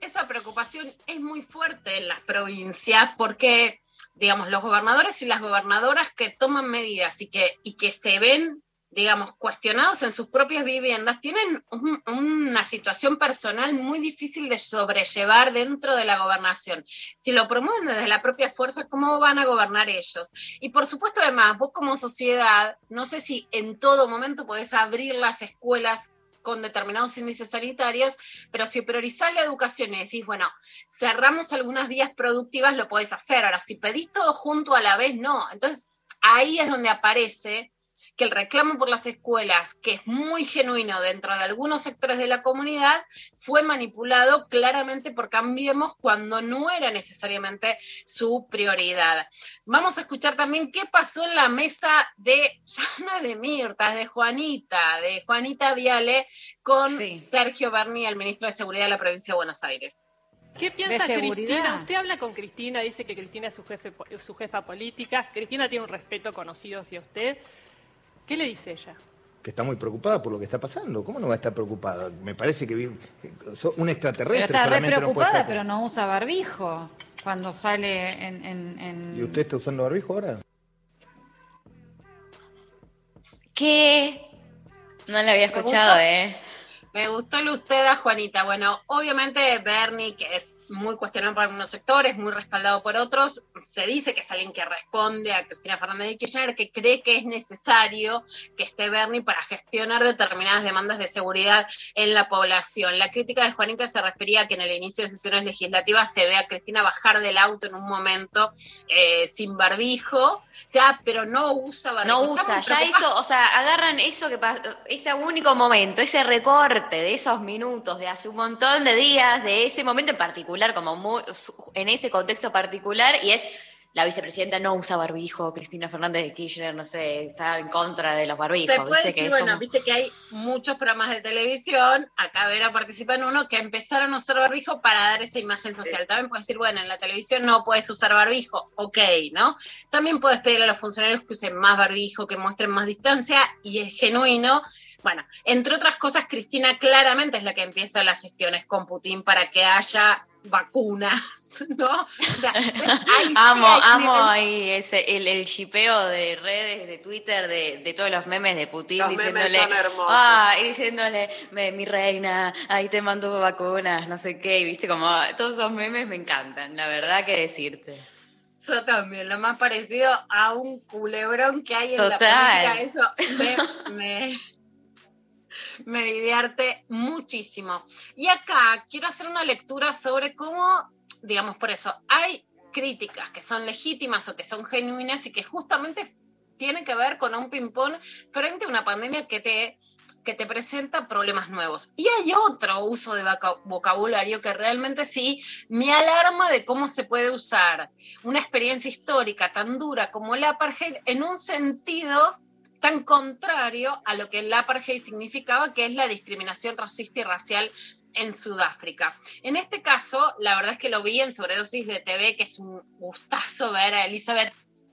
esa preocupación es muy fuerte en las provincias porque, digamos, los gobernadores y las gobernadoras que toman medidas y que, y que se ven, digamos, cuestionados en sus propias viviendas, tienen un- una situación personal muy difícil de sobrellevar dentro de la gobernación. Si lo promueven desde la propia fuerza, ¿cómo van a gobernar ellos? Y por supuesto, además, vos como sociedad, no sé si en todo momento podés abrir las escuelas con determinados índices sanitarios, pero si priorizás la educación y decís, bueno, cerramos algunas vías productivas, lo podés hacer. Ahora, si pedís todo junto a la vez, no. Entonces, ahí es donde aparece que el reclamo por las escuelas, que es muy genuino dentro de algunos sectores de la comunidad, fue manipulado claramente por Cambiemos cuando no era necesariamente su prioridad. Vamos a escuchar también qué pasó en la mesa de, ya no es de Mirta, es de Juanita, de Juanita Viale, con Sergio Berni, el ministro de Seguridad de la provincia de Buenos Aires. ¿Qué piensa. Cristina? Usted habla con Cristina, dice que Cristina es su, jefe, su jefa política. Cristina tiene un respeto conocido hacia usted. ¿Qué le dice ella? que está muy preocupada por lo que está pasando. ¿Cómo no va a estar preocupada? Me parece que un Pero extraterrestre está re no preocupada, estar- pero no usa barbijo cuando sale en... en- en- ¿Y usted está usando barbijo ahora? ¿Qué? No la había escuchado. ¿eh? Me gustó el usted a Juanita. Bueno, obviamente Bernie, que es muy cuestionado por algunos sectores, muy respaldado por otros, se dice que es alguien que responde a Cristina Fernández de Kirchner, que cree que es necesario que esté Bernie para gestionar determinadas demandas de seguridad en la población. La crítica de Juanita se refería a que en el inicio de sesiones legislativas se ve a Cristina bajar del auto en un momento eh, sin barbijo, o sea, pero no usa barbijo. No usa, ya eso, o sea, agarran eso que pasó, ese único momento, ese recorte de esos minutos, de hace un montón de días, de ese momento en particular, como muy, en ese contexto particular, y es la vicepresidenta no usa barbijo, Cristina Fernández de Kirchner, no sé, está en contra de los barbijos. Se puede decir, bueno, como- viste que hay muchos programas de televisión, acá Vera participa en uno, que empezaron a usar barbijo para dar esa imagen social. También puedes decir, bueno, en la televisión no puedes usar barbijo, ok, ¿no? También puedes pedir a los funcionarios que usen más barbijo, que muestren más distancia, y es genuino. Bueno, entre otras cosas, Cristina claramente es la que empieza las gestiones con Putin para que haya vacunas, ¿no? O sea, pues, ahí amo, amo ahí ese, el, el shipeo de redes, de Twitter, de, de todos los memes de Putin Los memes diciéndole, ah, y diciéndole, "Me- mi reina, ahí te mando vacunas, no sé qué, y viste como todos esos memes me encantan, la verdad que decirte. Yo también, lo más parecido a un culebrón que hay en Total. la política, eso me, me, me divierte muchísimo. Y acá quiero hacer una lectura sobre cómo, digamos, por eso, hay críticas que son legítimas o que son genuinas y que justamente tienen que ver con un ping-pong frente a una pandemia que te que te presenta problemas nuevos. Y hay otro uso de voca- vocabulario que realmente sí me alarma de cómo se puede usar una experiencia histórica tan dura como el apartheid en un sentido tan contrario a lo que el apartheid significaba, que es la discriminación racista y racial en Sudáfrica. En este caso, la verdad es que lo vi en Sobredosis de TV, que es un gustazo ver a Elizabeth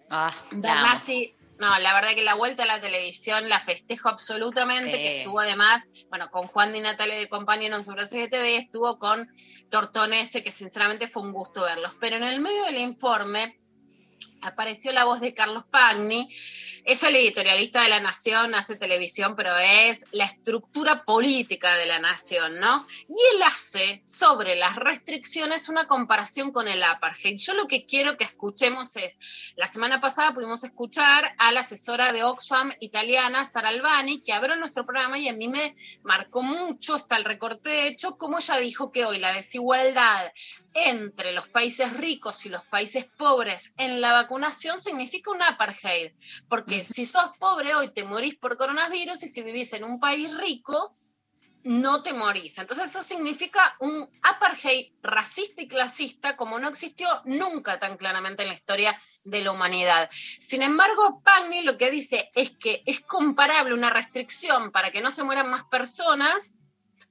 Ah. Bernassi. No, la verdad que la vuelta a la televisión la festejo absolutamente, Sí. que estuvo además, bueno, con Juan Di Natale de compañero en Sobredosis de TV, estuvo con Tortonese, que sinceramente fue un gusto verlos. Pero en el medio del informe apareció la voz de Carlos Pagni, es el editorialista de La Nación, hace televisión, pero es la estructura política de La Nación, ¿no? Y él hace sobre las restricciones una comparación con el apartheid. Yo lo que quiero que escuchemos es, la semana pasada pudimos escuchar a la asesora de Oxfam italiana, Sara Albani, que abrió nuestro programa y a mí me marcó mucho, hasta el recorte de hecho, como ella dijo que hoy la desigualdad entre los países ricos y los países pobres en la vacunación significa un apartheid. Porque si sos pobre hoy te morís por coronavirus y si vivís en un país rico no te morís. Entonces eso significa un apartheid racista y clasista como no existió nunca tan claramente en la historia de la humanidad. Sin embargo, Pagni lo que dice es que es comparable una restricción para que no se mueran más personas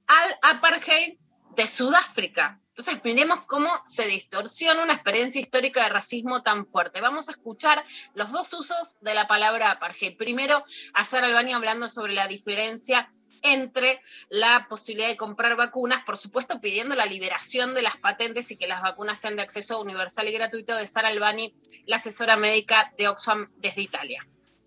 al apartheid de Sudáfrica. Entonces, miremos cómo se distorsiona una experiencia histórica de racismo tan fuerte. Vamos a escuchar los dos usos de la palabra apartheid. Primero, a Sara Albani hablando sobre la diferencia entre la posibilidad de comprar vacunas, por supuesto pidiendo la liberación de las patentes y que las vacunas sean de acceso universal y gratuito de Sara Albani, la asesora médica de Oxfam desde Italia.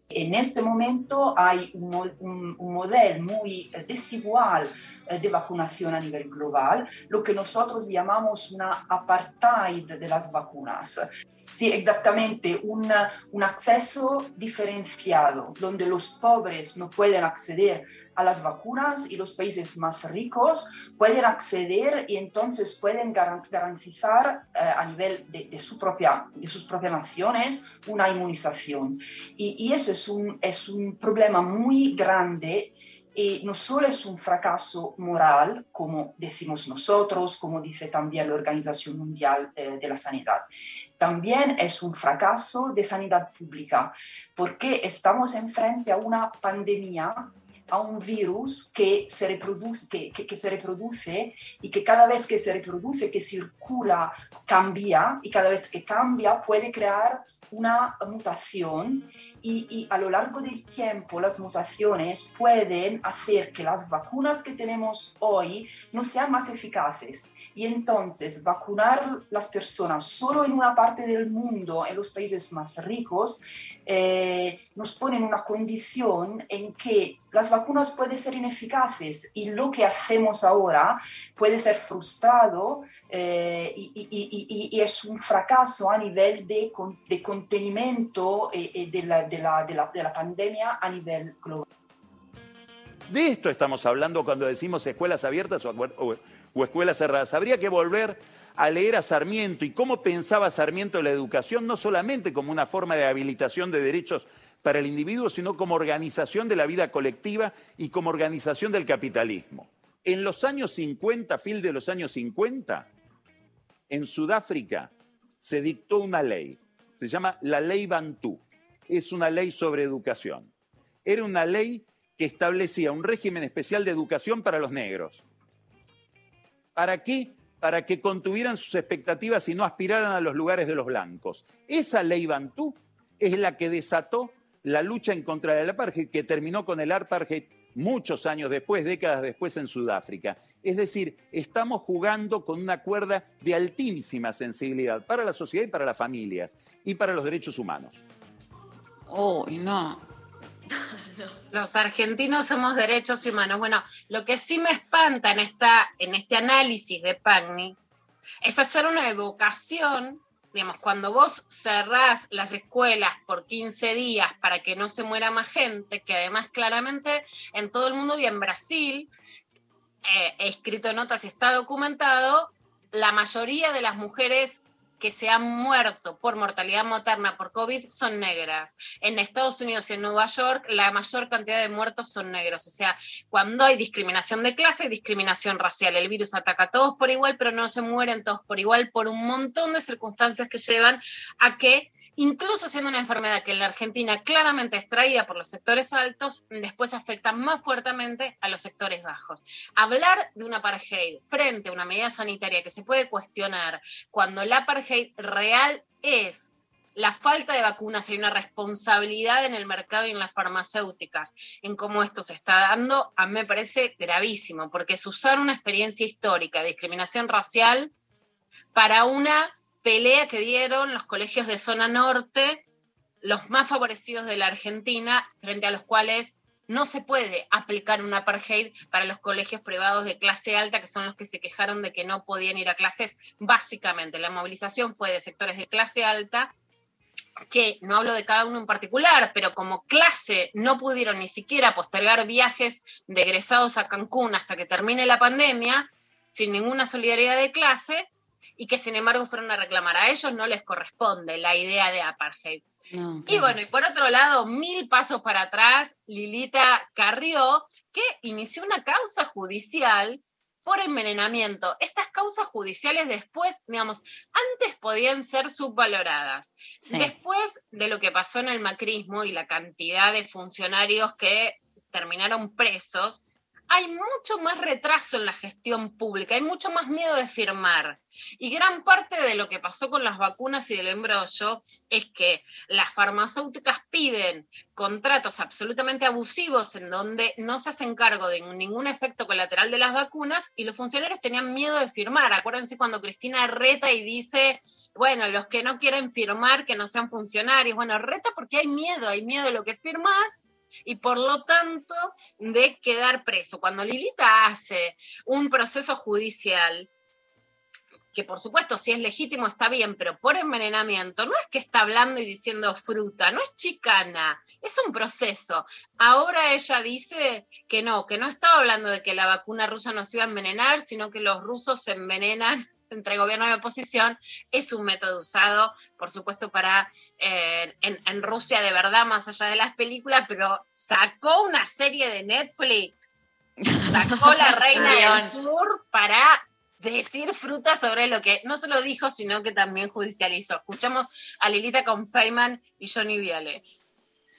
En este momento hay un, modelo muy desigual eh, de vacunación a nivel global, lo que nosotros llamamos una apartheid de las vacunas. Sí, exactamente, un, un acceso diferenciado, donde los pobres no pueden acceder a las vacunas y los países más ricos pueden acceder y entonces pueden garantizar eh, a nivel de, de, su propia, de sus propias naciones una inmunización. Y, y eso es un, es un problema muy grande y no solo es un fracaso moral, como decimos nosotros, como dice también la Organización Mundial eh, de la Sanidad, también es un fracaso de sanidad pública, porque estamos enfrente a una pandemia a un virus que se, reproduce, que, que, que, se reproduce y que cada vez que se reproduce, que circula, cambia y cada vez que cambia puede crear una mutación y, y, a lo largo del tiempo las mutaciones pueden hacer que las vacunas que tenemos hoy no sean más eficaces. Y entonces vacunar las personas solo en una parte del mundo, en los países más ricos, eh, nos pone en una condición en que las vacunas pueden ser ineficaces y lo que hacemos ahora puede ser frustrado eh, y, y, y, y, es un fracaso a nivel de, de contenimiento eh, de, la, de, la, la, de la pandemia a nivel global. De esto estamos hablando cuando decimos escuelas abiertas o, o, o escuelas cerradas. Habría que volver a leer a Sarmiento y cómo pensaba Sarmiento la educación, no solamente como una forma de habilitación de derechos para el individuo, sino como organización de la vida colectiva y como organización del capitalismo. En los años 50, fin de los años 50, en Sudáfrica se dictó una ley, se llama la ley Bantú, es una ley sobre educación. Era una ley que establecía un régimen especial de educación para los negros. ¿Para qué? Para que contuvieran sus expectativas y no aspiraran a los lugares de los blancos. Esa ley Bantú es la que desató la lucha en contra del apartheid, que terminó con el apartheid muchos años después, décadas después en Sudáfrica. Es decir, estamos jugando con una cuerda de altísima sensibilidad para la sociedad y para las familias y para los derechos humanos. Oh, no. Los argentinos somos derechos humanos. Bueno, lo que sí me espanta en, esta, en este análisis de Pagni es hacer una evocación, digamos, cuando vos cerrás las escuelas por 15 días para que no se muera más gente, que además claramente en todo el mundo y en Brasil, eh, he escrito notas y está documentado, la mayoría de las mujeres que se han muerto por mortalidad materna por COVID son negras. En Estados Unidos y en Nueva York, la mayor cantidad de muertos son negros. O sea, cuando hay discriminación de clase, hay discriminación racial. El virus ataca a todos por igual, pero no se mueren todos por igual por un montón de circunstancias que llevan a que incluso siendo una enfermedad que en la Argentina claramente es traída por los sectores altos, después afecta más fuertemente a los sectores bajos. Hablar de un apartheid frente a una medida sanitaria que se puede cuestionar cuando el apartheid real es la falta de vacunas y una responsabilidad en el mercado y en las farmacéuticas, en cómo esto se está dando, a mí me parece gravísimo, porque es usar una experiencia histórica de discriminación racial para una pelea que dieron los colegios de zona norte, los más favorecidos de la Argentina, frente a los cuales no se puede aplicar un apartheid para los colegios privados de clase alta, que son los que se quejaron de que no podían ir a clases. Básicamente, la movilización fue de sectores de clase alta, que no hablo de cada uno en particular, pero como clase no pudieron ni siquiera postergar viajes de egresados a Cancún hasta que termine la pandemia, sin ninguna solidaridad de clase, y que sin embargo fueron a reclamar. A ellos no les corresponde la idea de apartheid. Y bueno, y por otro lado, mil pasos para atrás, Lilita Carrió, que inició una causa judicial por envenenamiento. Estas causas judiciales después, digamos, antes podían ser subvaloradas. Sí. Después de lo que pasó en el macrismo y la cantidad de funcionarios que terminaron presos, hay mucho más retraso en la gestión pública, hay mucho más miedo de firmar. Y gran parte de lo que pasó con las vacunas y del embrollo es que las farmacéuticas piden contratos absolutamente abusivos en donde no se hacen cargo de ningún efecto colateral de las vacunas y los funcionarios tenían miedo de firmar. Acuérdense cuando Cristina reta y dice, bueno, los que no quieren firmar, que no sean funcionarios. Bueno, reta porque hay miedo, hay miedo de lo que firmás y por lo tanto de quedar preso. Cuando Lilita hace un proceso judicial, que por supuesto si es legítimo está bien, pero por envenenamiento, no es que está hablando y diciendo fruta, no es chicana, es un proceso. Ahora ella dice que no, que no estaba hablando de que la vacuna rusa nos iba a envenenar, sino que los rusos se envenenan entre gobierno y oposición es un método usado, por supuesto, para eh, en, en, Rusia de verdad, más allá de las películas, pero sacó una serie de Netflix, sacó la Reina del Sur para decir fruta sobre lo que no solo dijo, sino que también judicializó. Escuchamos a Lilita con Feynman y Johnny Viale.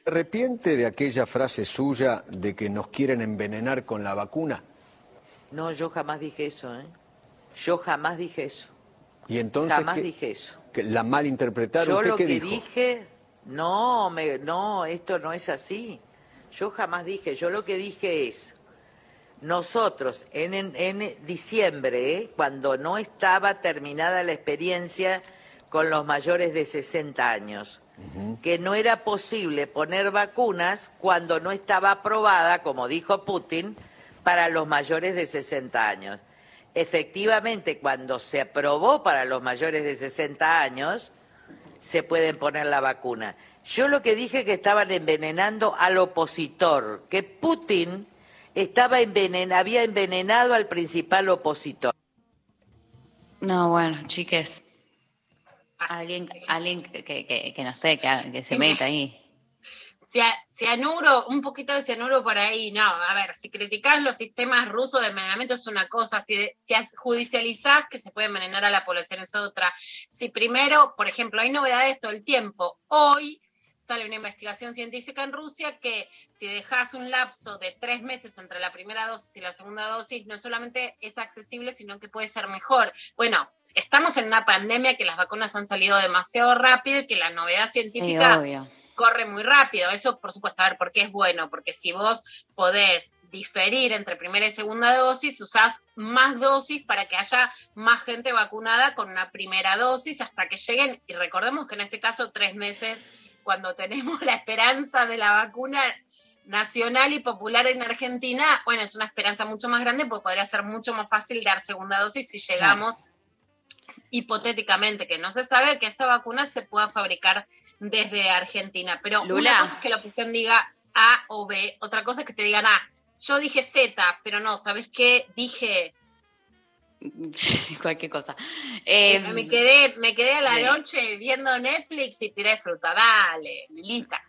¿Se arrepiente de aquella frase suya de que nos quieren envenenar con la vacuna? No, yo jamás dije eso, ¿eh? Yo jamás dije eso. Y entonces jamás ¿qué- dije eso. que ¿La malinterpretaron? Yo ¿Usted lo qué que dijo? dije, no, me- no, esto no es así. Yo jamás dije, yo lo que dije es, nosotros en, en- en diciembre, ¿eh? cuando no estaba terminada la experiencia con los mayores de 60 años, que no era posible poner vacunas cuando no estaba aprobada, como dijo Putin, para los mayores de 60 años. Efectivamente, cuando se aprobó para los mayores de 60 años, se pueden poner la vacuna. Yo lo que dije que estaban envenenando al opositor, que Putin estaba envenen- había envenenado al principal opositor. No, bueno, chiques. Alguien, alguien que, que, que- que no sé, que, que se meta ahí. Cia- Cianuro, un poquito de cianuro por ahí, no, a ver, si criticás los sistemas rusos de envenenamiento es una cosa, si, si que se puede envenenar a la población es otra. Si primero, por ejemplo, hay novedades todo el tiempo, hoy sale una investigación científica en Rusia que si dejas un lapso de tres meses entre la primera dosis y la segunda dosis, no solamente es accesible, sino que puede ser mejor. Bueno, estamos en una pandemia que las vacunas han salido demasiado rápido y que la novedad científica. Corre muy rápido. Eso, por supuesto, a ver, ¿por qué es bueno? Porque si vos podés diferir entre primera y segunda dosis, usás más dosis para que haya más gente vacunada con una primera dosis hasta que lleguen, y recordemos que en este caso tres meses, cuando tenemos la esperanza de la vacuna nacional y popular en Argentina, bueno, es una esperanza mucho más grande porque podría ser mucho más fácil dar segunda dosis si llegamos hipotéticamente, que no se sabe que esa vacuna se pueda fabricar desde Argentina. Pero Lula. una cosa es que la oposición diga A o B, otra cosa es que te digan A. Yo dije Z, pero no, ¿sabes qué? Dije, Cualquier cosa. Eh, me quedé, me quedé a la sí. noche viendo Netflix y tiré fruta. Dale, Lilita.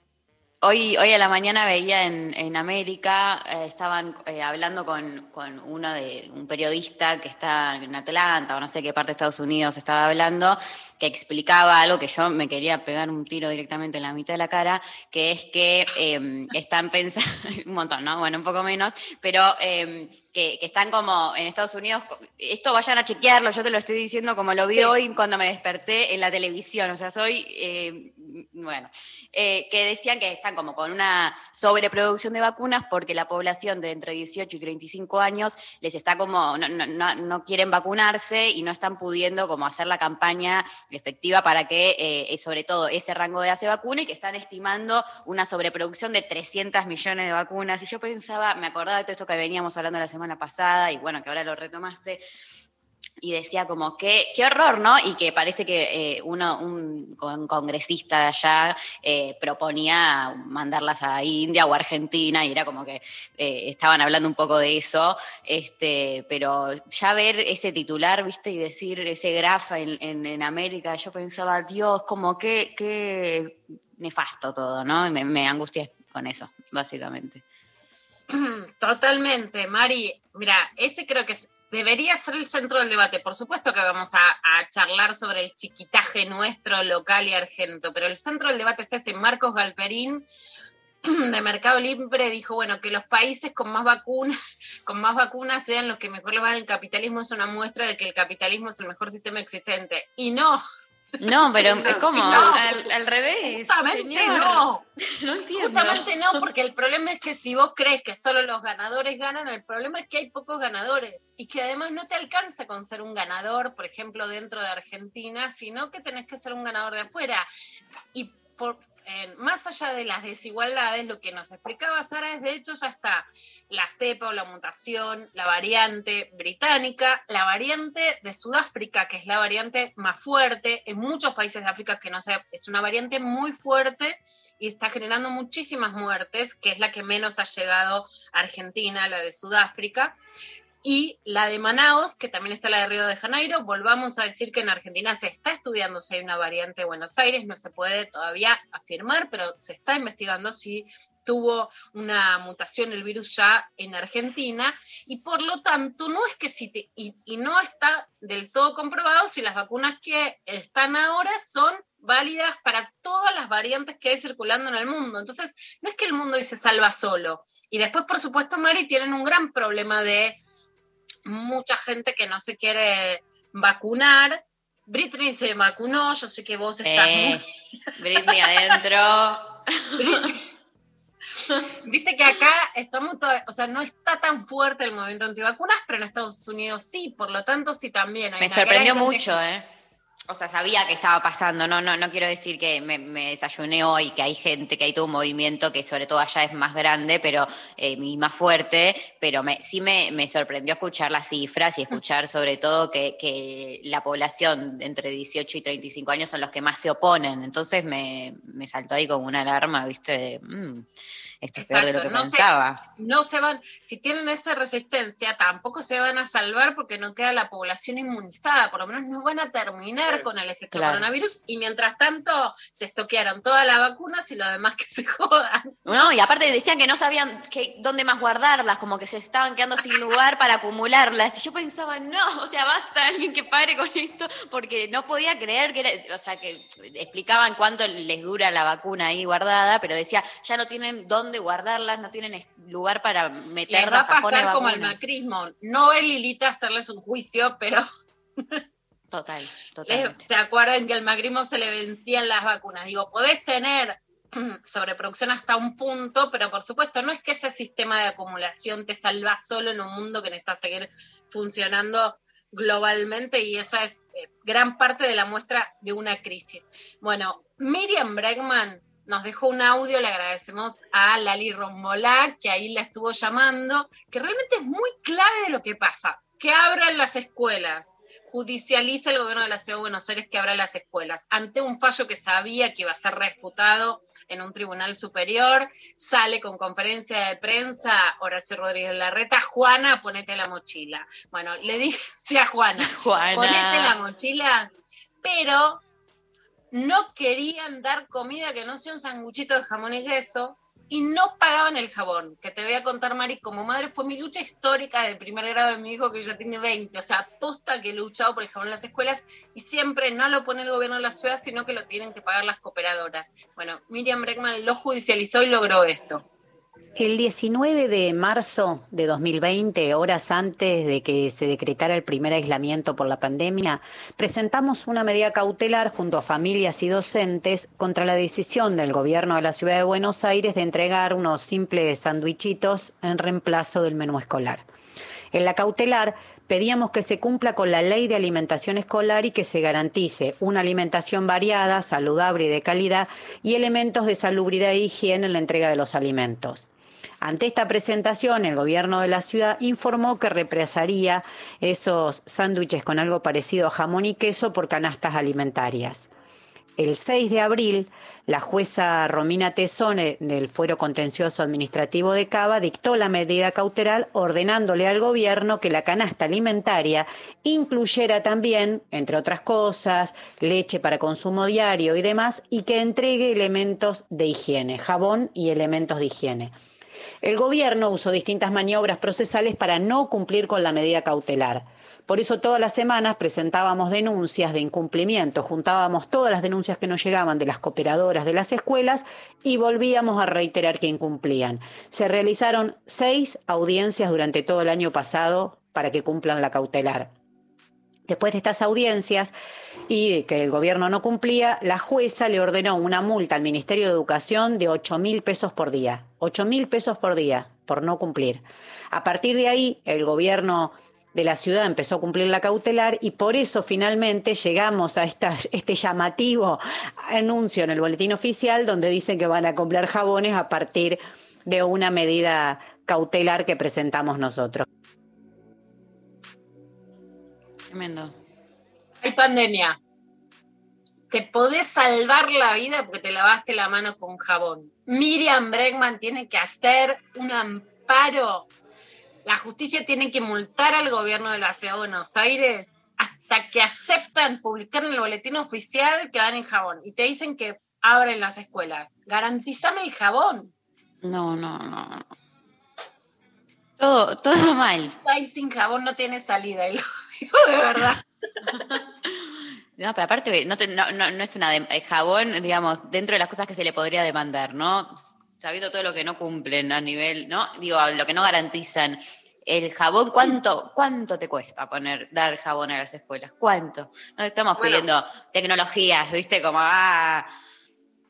Hoy, hoy a la mañana veía en, en América, eh, estaban eh, hablando con, con uno de un periodista que está en Atlanta o no sé qué parte de Estados Unidos estaba hablando, que explicaba algo que yo me quería pegar un tiro directamente en la mitad de la cara, que es que eh, están pensando, un montón, ¿no? Bueno, un poco menos, pero eh, que, que están como en Estados Unidos, esto vayan a chequearlo, yo te lo estoy diciendo como lo vi Sí. hoy cuando me desperté en la televisión, o sea, soy, eh, bueno, eh, que decían que están como con una sobreproducción de vacunas porque la población de entre 18 y 35 años les está como, no, no- no- quieren vacunarse y no están pudiendo como hacer la campaña efectiva para que eh, sobre todo ese rango de edad se vacune y que están estimando una sobreproducción de 300 millones de vacunas. Y yo pensaba, me acordaba de todo esto que veníamos hablando la semana pasada y bueno, que ahora lo retomaste. Y decía como, qué, qué horror, ¿no? Y que parece que eh, uno, un, con- congresista de allá eh, proponía mandarlas a India o Argentina y era como que eh, estaban hablando un poco de eso, este, pero ya ver ese titular, viste, y decir ese grafa en, en- América, yo pensaba, Dios, como que, qué nefasto todo, ¿no? Me, me angustié con eso, básicamente. Totalmente, Mari. Mira, este creo que es- debería ser el centro del debate. Por supuesto que vamos a, charlar sobre el chiquitaje nuestro, local y argento, pero el centro del debate es ese. Marcos Galperín de Mercado Libre dijo, bueno, que los países con más vacunas, con más vacunas sean los que mejor le van al capitalismo, es una muestra de que el capitalismo es el mejor sistema existente. Y no. No, pero ¿cómo? No. Al, al revés. Justamente señor. no. No entiendo. Justamente no, porque el problema es que si vos crees que solo los ganadores ganan, el problema es que hay pocos ganadores y que además no te alcanza con ser un ganador, por ejemplo, dentro de Argentina, sino que tenés que ser un ganador de afuera. Y por, eh, más allá de las desigualdades, lo que nos explicaba Sara es, de hecho, ya está la cepa o la mutación, la variante británica, la variante de Sudáfrica, que es la variante más fuerte, en muchos países de África que no sé, es una variante muy fuerte y está generando muchísimas muertes, que es la que menos ha llegado a Argentina, la de Sudáfrica. Y la de Manaus, que también está la de Río de Janeiro, volvamos a decir que en Argentina se está estudiando si hay una variante de Buenos Aires, no se puede todavía afirmar, pero se está investigando si tuvo una mutación el virus ya en Argentina y por lo tanto no es que si y, no está del todo comprobado si las vacunas que están ahora son válidas para todas las variantes que hay circulando en el mundo. Entonces, no es que el mundo se salva solo. Y después, por supuesto, Mari, tienen un gran problema de mucha gente que no se quiere vacunar. Britney se vacunó, yo sé que vos estás Eh, muy... Britney adentro. Viste que acá estamos todavía, o sea, no está tan fuerte el movimiento antivacunas, pero en Estados Unidos sí, por lo tanto sí también. hay Me sorprendió mucho, ¿eh? O sea, sabía que estaba pasando, no, no, no quiero decir que me, me desayuné hoy, que hay gente, que hay todo un movimiento que sobre todo allá es más grande pero eh, y más fuerte, pero me, sí me, me sorprendió escuchar las cifras y escuchar sobre todo que, que la población de entre 18 y 35 años son los que más se oponen. Entonces me, me saltó ahí como una alarma, ¿viste? De, mm, esto es peor de lo que se- pensaba. no se van, si tienen esa resistencia, tampoco se van a salvar porque no queda la población inmunizada, por lo menos no van a terminar con el efecto Claro. coronavirus y mientras tanto se estoquearon todas las vacunas y lo demás que se jodan. No, y aparte decían que no sabían que, dónde más guardarlas, como que se estaban quedando sin lugar para acumularlas. Y yo pensaba, no, o sea, basta alguien que pare con esto, porque no podía creer que era, o sea, que explicaban cuánto les dura la vacuna ahí guardada, pero decía, ya no tienen dónde guardarlas, no tienen lugar para Les meter va a pasar como al macrismo. No es Lilita hacerles un juicio, pero Total, totalmente. se acuerdan que al macrismo se le vencían las vacunas. Digo, podés tener sobreproducción hasta un punto, pero por supuesto no es que ese sistema de acumulación te salva solo en un mundo que necesita seguir funcionando globalmente y esa es eh, gran parte de la muestra de una crisis. Bueno, Miriam Bregman nos dejó un audio, le agradecemos a Lali Rombolá, que ahí la estuvo llamando, que realmente es muy clave de lo que pasa, que abran las escuelas, judicializa el gobierno de la Ciudad de Buenos Aires que abra las escuelas, ante un fallo que sabía que iba a ser refutado en un tribunal superior, sale con conferencia de prensa Horacio Rodríguez Larreta, Juana, ponete la mochila. Bueno, le dice a Juana, Juana. ponete la mochila, pero no querían dar comida que no sea un sanguchito de jamón y queso y no pagaban el jabón. Que te voy a contar, Mari, como madre fue mi lucha histórica de primer grado de mi hijo que ya tiene 20. O sea, posta que he luchado por el jabón en las escuelas y siempre no lo pone el gobierno de la ciudad, sino que lo tienen que pagar las cooperadoras. Bueno, Miriam Bregman lo judicializó y logró esto. El 19 de marzo de 2020, horas antes de que se decretara el primer aislamiento por la pandemia, presentamos una medida cautelar junto a familias y docentes contra la decisión del gobierno de la ciudad de Buenos Aires de entregar unos simples sandwichitos en reemplazo del menú escolar. En la cautelar pedíamos que se cumpla con la ley de alimentación escolar y que se garantice una alimentación variada, saludable y de calidad y elementos de salubridad e higiene en la entrega de los alimentos. Ante esta presentación, el gobierno de la ciudad informó que represaría esos sándwiches con algo parecido a jamón y queso por canastas alimentarias. El 6 de abril, la jueza Romina Tesone del Fuero Contencioso Administrativo de Cava dictó la medida cautelar ordenándole al gobierno que la canasta alimentaria incluyera también, entre otras cosas, leche para consumo diario y demás, y que entregue elementos de higiene, jabón y elementos de higiene. El gobierno usó distintas maniobras procesales para no cumplir con la medida cautelar. Por eso todas las semanas presentábamos denuncias de incumplimiento, juntábamos todas las denuncias que nos llegaban de las cooperadoras de las escuelas y volvíamos a reiterar que incumplían. Se realizaron seis audiencias durante todo el año pasado para que cumplan la cautelar. Después de estas audiencias y que el gobierno no cumplía, la jueza le ordenó una multa al Ministerio de Educación de 8 mil pesos por día. 8 mil pesos por día por no cumplir. A partir de ahí, el gobierno de la ciudad empezó a cumplir la cautelar y por eso finalmente llegamos a esta, este llamativo anuncio en el boletín oficial donde dicen que van a comprar jabones a partir de una medida cautelar que presentamos nosotros. Tremendo. Hay pandemia. Te podés salvar la vida porque te lavaste la mano con jabón. Miriam Bregman tiene que hacer un amparo la justicia tiene que multar al gobierno de la Ciudad de Buenos Aires hasta que aceptan publicar en el boletín oficial que dan el jabón y te dicen que abren las escuelas. Garantizame el jabón. No, no, no. Todo, todo mal. País sin jabón no tiene salida, y lo digo de verdad. No, pero aparte, no, te- no, no- no es una de- eh, jabón, digamos, dentro de las cosas que se le podría demandar, ¿no? Sabiendo todo lo que no cumplen a nivel, ¿no? Digo, lo que no garantizan. El jabón, ¿cuánto, cuánto te cuesta poner, dar jabón a las escuelas? ¿Cuánto? No estamos Bueno. pidiendo tecnologías, ¿viste? Como, ah,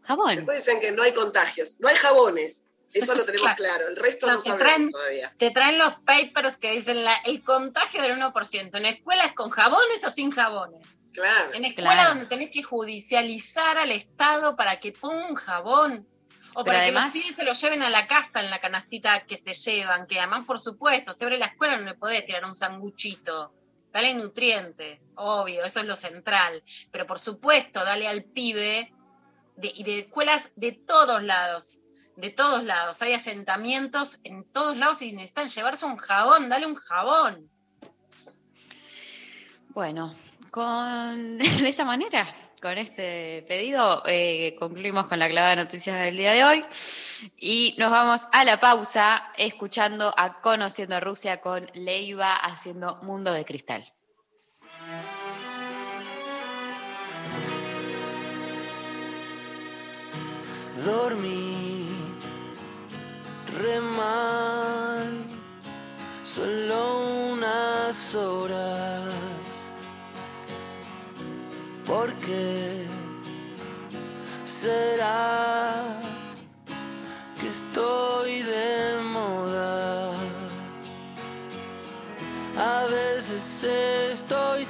jabón. Después dicen que no hay contagios, no hay jabones. Eso lo tenemos claro. El resto no te sabemos traen, todavía. te traen los papers que dicen la- el contagio del 1%. ¿En escuelas con jabones o sin jabones? Claro. En escuelas Claro. donde tenés que judicializar al Estado para que ponga un jabón. O Pero para además- que los pibes se lo lleven a la casa en la canastita que se llevan. Que además, por supuesto, sobre la escuela no le podés tirar un sanguchito. Dale nutrientes, obvio, eso es lo central. Pero por supuesto, dale al pibe de, y de escuelas de todos lados. De todos lados. Hay asentamientos en todos lados y necesitan llevarse un jabón. Dale un jabón. Bueno, con, de esta manera, con este pedido, eh, concluimos con la clavada de noticias del día de hoy y nos vamos a la pausa escuchando a Conociendo Rusia con Leiva haciendo Mundo de Cristal. Dormí re mal, solo unas horas. ¿Por qué será que estoy de moda? A veces estoy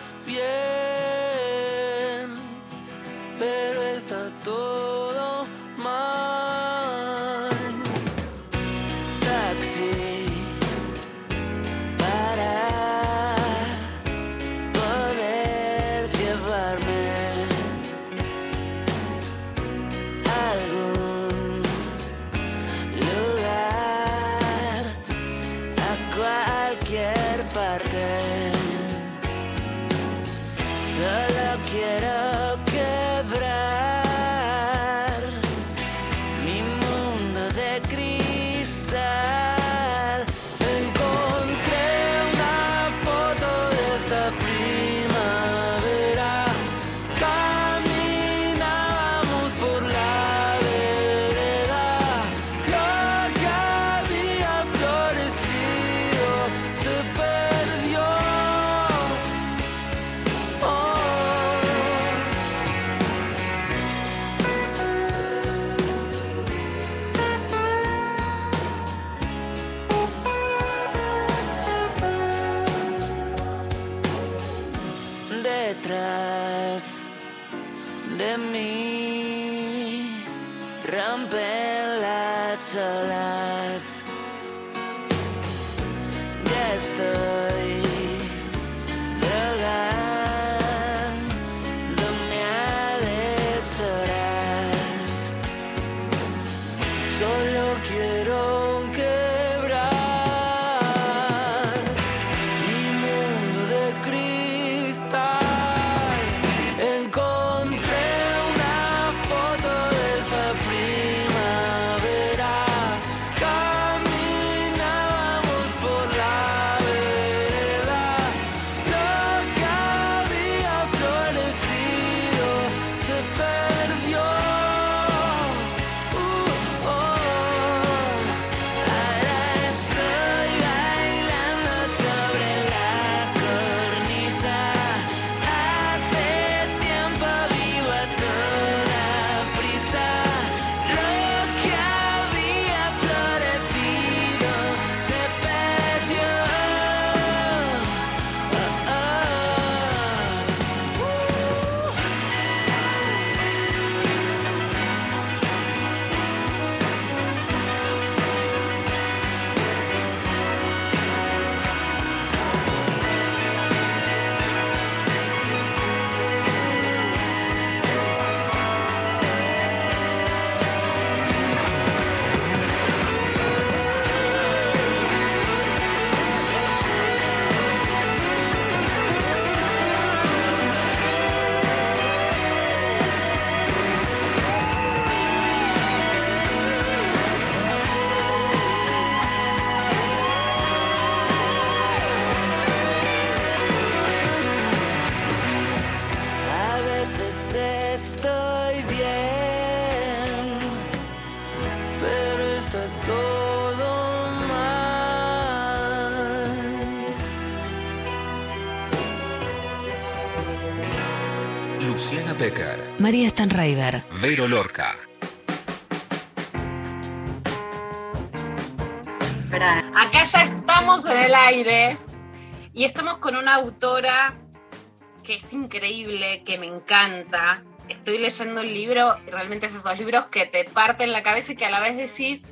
María Stanraiver. Vero Lorca. Acá ya estamos en el aire y estamos con una autora que es increíble, que me encanta. Estoy leyendo el libro, y realmente es esos libros que te parten la cabeza y que a la vez decís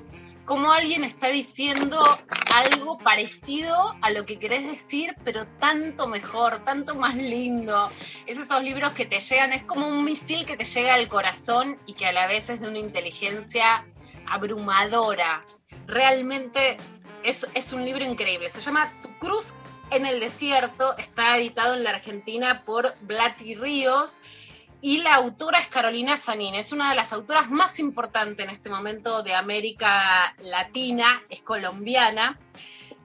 cómo alguien está diciendo algo parecido a lo que querés decir, pero tanto mejor, tanto más lindo. Es esos libros que te llegan, es como un misil que te llega al corazón y que a la vez es de una inteligencia abrumadora. Realmente es, un libro increíble. Se llama Tu Cruz en el Desierto. Está editado en la Argentina por Blati Ríos. Y la autora es Carolina Sanín. Es una de las autoras más importantes en este momento de América Latina. Es colombiana.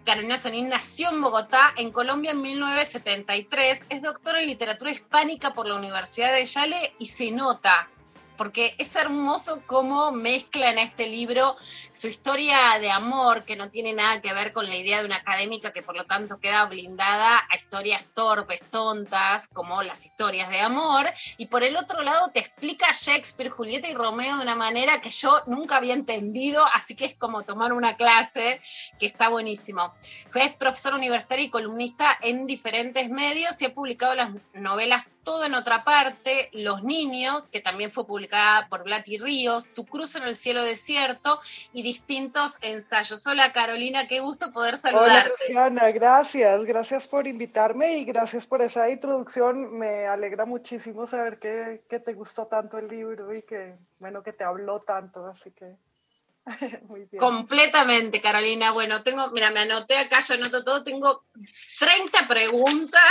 Carolina Sanín nació en Bogotá, en Colombia en 1973. Es doctora en literatura hispánica por la Universidad de Yale y se nota porque es hermoso cómo mezcla en este libro su historia de amor, que no tiene nada que ver con la idea de una académica que por lo tanto queda blindada a historias torpes, tontas, como las historias de amor, y por el otro lado te explica Shakespeare, Julieta y Romeo de una manera que yo nunca había entendido, así que es como tomar una clase que está buenísimo. Es profesor universitario y columnista en diferentes medios y ha publicado las novelas todo en otra parte, Los Niños, que también fue publicada por Blati Ríos, Tu Cruz en el Cielo Desierto y distintos ensayos. Hola Carolina, qué gusto poder Hola saludarte. Luciana, gracias, gracias por invitarme y gracias por esa introducción. Me alegra muchísimo saber que, que te gustó tanto el libro y que, bueno, que te habló tanto, así que muy bien. Completamente, Carolina. Bueno, tengo, mira, me anoté acá, yo anoto todo, tengo 30 preguntas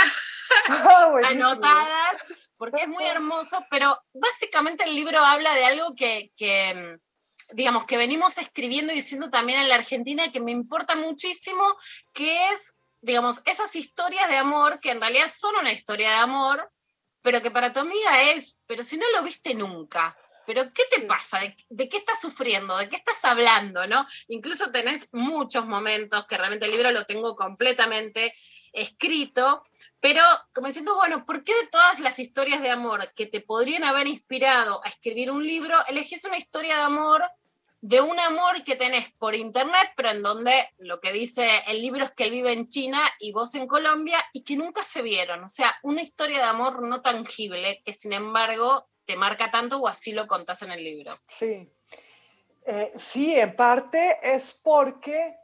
anotadas, porque es muy hermoso, pero básicamente el libro habla de algo que, que, digamos, que venimos escribiendo y diciendo también en la Argentina que me importa muchísimo, que es, digamos, esas historias de amor que en realidad son una historia de amor, pero que para tu amiga es, pero si no lo viste nunca. Pero ¿qué te pasa? ¿De, de qué estás sufriendo? ¿De qué estás hablando? ¿no? Incluso tenés muchos momentos que realmente el libro lo tengo completamente escrito, pero como diciendo, bueno, ¿por qué de todas las historias de amor que te podrían haber inspirado a escribir un libro, elegís una historia de amor, de un amor que tenés por internet, pero en donde lo que dice el libro es que él vive en China y vos en Colombia y que nunca se vieron? O sea, una historia de amor no tangible que sin embargo te marca tanto o así lo contás en el libro. Sí. Eh, sí, en parte es porque,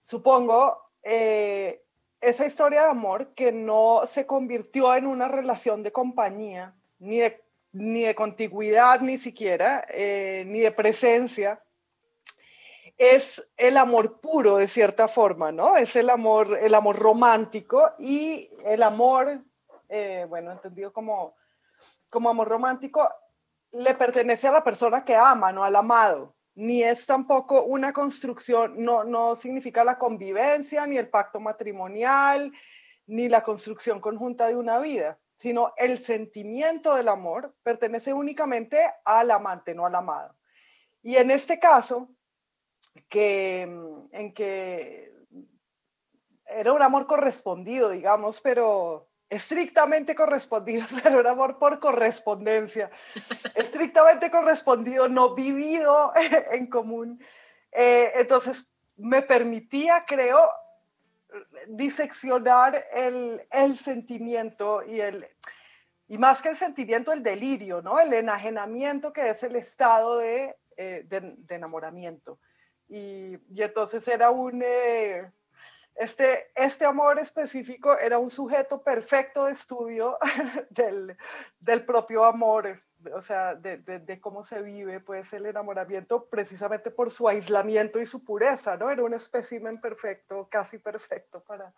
supongo, eh, esa historia de amor que no se convirtió en una relación de compañía, ni de, ni de contigüidad ni siquiera, eh, ni de presencia, es el amor puro de cierta forma, ¿no? Es el amor, el amor romántico y el amor, eh, bueno, entendido como, como amor romántico, le pertenece a la persona que ama, no al amado ni es tampoco una construcción, no, no significa la convivencia, ni el pacto matrimonial, ni la construcción conjunta de una vida, sino el sentimiento del amor pertenece únicamente al amante, no al amado. Y en este caso, que, en que era un amor correspondido, digamos, pero estrictamente correspondido, era un amor por correspondencia, estrictamente correspondido, no vivido en común. Eh, entonces, me permitía, creo, diseccionar el, el sentimiento y el, y más que el sentimiento, el delirio, ¿no? El enajenamiento que es el estado de, eh, de enamoramiento. Y, y, entonces era un, eh, este, este amor específico era un sujeto perfecto de estudio del, del propio amor, o sea, de, de, de, cómo se vive pues el enamoramiento precisamente por su aislamiento y su pureza, ¿no? Era un espécimen perfecto, casi perfecto para,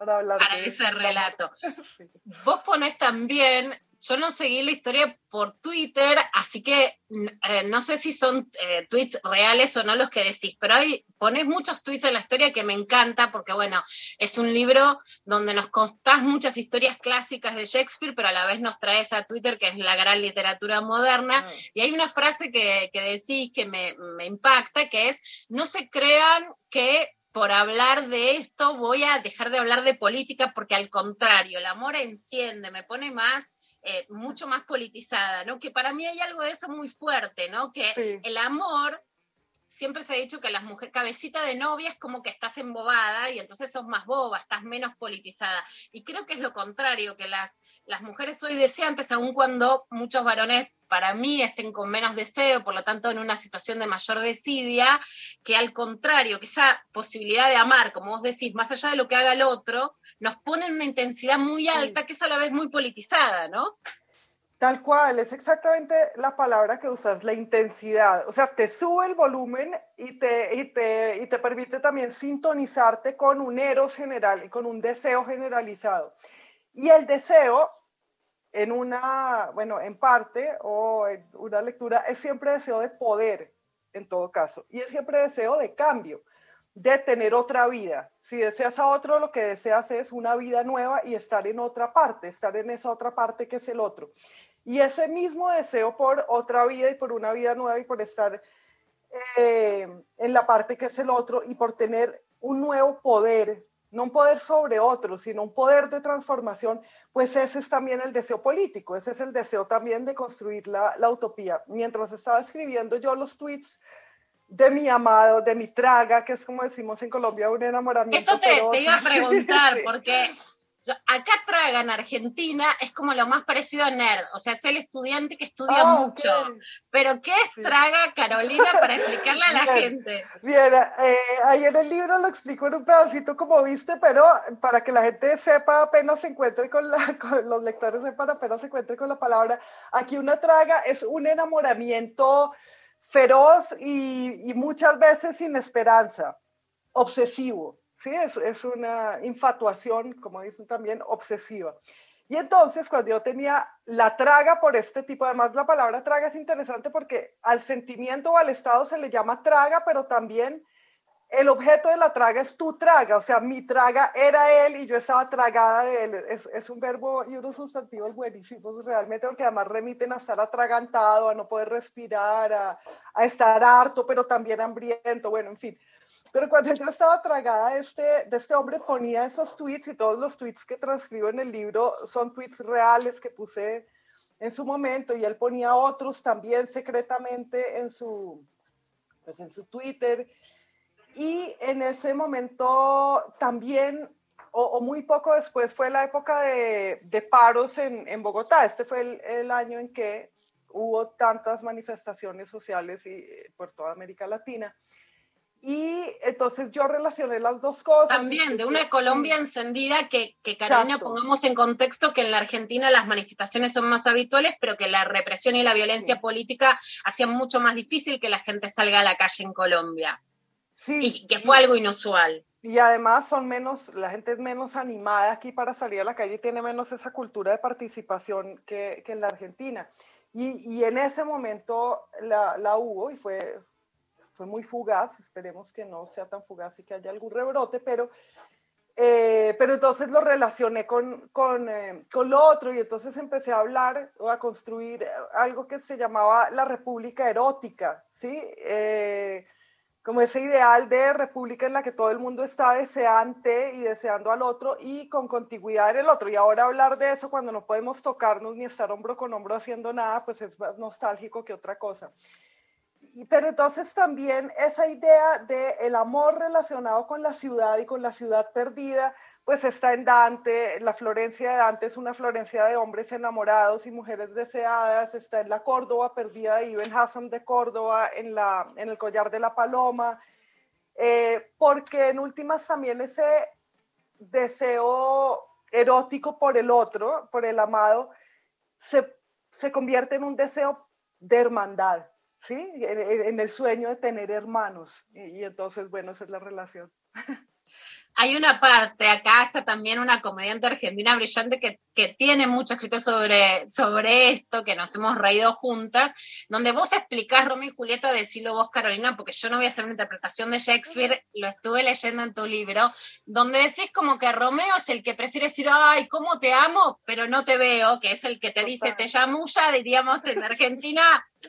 para hablar para de ese relato. sí. Vos ponés también yo no seguí la historia por Twitter, así que eh, no sé si son eh, tweets reales o no los que decís, pero hay, ponés muchos tweets en la historia que me encanta porque, bueno, es un libro donde nos contás muchas historias clásicas de Shakespeare, pero a la vez nos traes a Twitter, que es la gran literatura moderna. Mm. Y hay una frase que, que decís que me, me impacta, que es, no se crean que por hablar de esto voy a dejar de hablar de política porque al contrario, el amor enciende, me pone más, eh, mucho más politizada, ¿no? Que para mí hay algo de eso muy fuerte, ¿no? Que el amor siempre se ha dicho que las mujeres, cabecita de novia es como que estás embobada y entonces sos más boba, estás menos politizada. Y creo que es lo contrario, que las, las mujeres hoy deseantes, aun cuando muchos varones para mí estén con menos deseo, por lo tanto en una situación de mayor desidia, que al contrario, que esa posibilidad de amar, como vos decís, más allá de lo que haga el otro, nos pone en una intensidad muy alta que es a la vez muy politizada, ¿no? Tal cual, es exactamente la palabra que usas, la intensidad. O sea, te sube el volumen y te, y te, y te permite también sintonizarte con un eros general y con un deseo generalizado. Y el deseo, en una, bueno, en parte o en una lectura, es siempre deseo de poder, en todo caso. Y es siempre deseo de cambio, de tener otra vida. Si deseas a otro, lo que deseas es una vida nueva y estar en otra parte, estar en esa otra parte que es el otro. Y ese mismo deseo por otra vida y por una vida nueva y por estar eh, en la parte que es el otro y por tener un nuevo poder, no un poder sobre otro, sino un poder de transformación, pues ese es también el deseo político, ese es el deseo también de construir la, la utopía. Mientras estaba escribiendo yo los tweets de mi amado, de mi traga, que es como decimos en Colombia, un enamoramiento. Eso te, te iba a preguntar, porque acá traga en Argentina es como lo más parecido a nerd, o sea, es el estudiante que estudia Ah, mucho. Pero ¿qué es traga, Carolina, para explicarle a la Bien, gente? Bien, eh, ahí en el libro lo explico en un pedacito como viste, pero para que la gente sepa, apenas se encuentre con, la, con los lectores sepan, apenas se encuentre con la palabra, aquí una traga es un enamoramiento feroz y, y muchas veces sin esperanza, obsesivo, ¿sí? Es, es una infatuación, como dicen también, obsesiva. Y entonces, cuando yo tenía la traga por este tipo, además la palabra traga es interesante porque al sentimiento o al estado se le llama traga, pero también el objeto de la traga es tu traga, o sea, mi traga era él y yo estaba tragada de él. Es, es un verbo y unos sustantivos buenísimos realmente, porque además remiten a estar atragantado, a no poder respirar, a, a estar harto, pero también hambriento, bueno, en fin. Pero cuando yo estaba tragada de este, de este hombre, ponía esos tweets y todos los tweets que transcribo en el libro son tweets reales que puse en su momento y él ponía otros también secretamente en su, pues en su Twitter. Y en ese momento también, o, o muy poco después, fue la época de, de paros en, en, Bogotá. Este fue el, el, año en que hubo tantas manifestaciones sociales y, por toda América Latina. Y entonces yo relacioné las dos cosas. También, de una Colombia encendida que, que Carolina, Exacto. pongamos en contexto que en la Argentina las manifestaciones son más habituales, pero que la represión y la violencia sí. política hacían mucho más difícil que la gente salga a la calle en Colombia. Sí. Y que fue algo inusual. Y además son menos, la gente es menos animada aquí para salir a la calle y tiene menos esa cultura de participación que, que en la Argentina. Y, y en ese momento la, la hubo y fue, fue muy fugaz, esperemos que no sea tan fugaz y que haya algún rebrote, pero, eh, pero entonces lo relacioné con, con, eh, con, lo otro y entonces empecé a hablar o a construir algo que se llamaba la república erótica, ¿sí? Eh, como ese ideal de república en la que todo el mundo está deseante y deseando al otro y con contigüidad en el otro. Y ahora hablar de eso cuando no podemos tocarnos ni estar hombro con hombro haciendo nada, pues es más nostálgico que otra cosa pero entonces también esa idea de el amor relacionado con la ciudad y con la ciudad perdida, pues está en Dante, la Florencia de Dante es una Florencia de hombres enamorados y mujeres deseadas, está en la Córdoba perdida de Ibn Hassan de Córdoba, en, la, en el collar de la paloma, eh, porque en últimas también ese deseo erótico por el otro, por el amado, se, se convierte en un deseo de hermandad, ¿sí? En, el sueño de tener hermanos. Y, entonces, bueno, esa es la relación. Hay una parte, acá está también una comediante argentina brillante que, que tiene mucho escrito sobre, sobre esto, que nos hemos reído juntas, donde vos explicás Romeo y Julieta, decirlo vos, Carolina, porque yo no voy a hacer una interpretación de Shakespeare, lo estuve leyendo en tu libro, donde decís como que Romeo es el que prefiere decir, ay, cómo te amo, pero no te veo, que es el que te dice, te llamulla, diríamos en Argentina,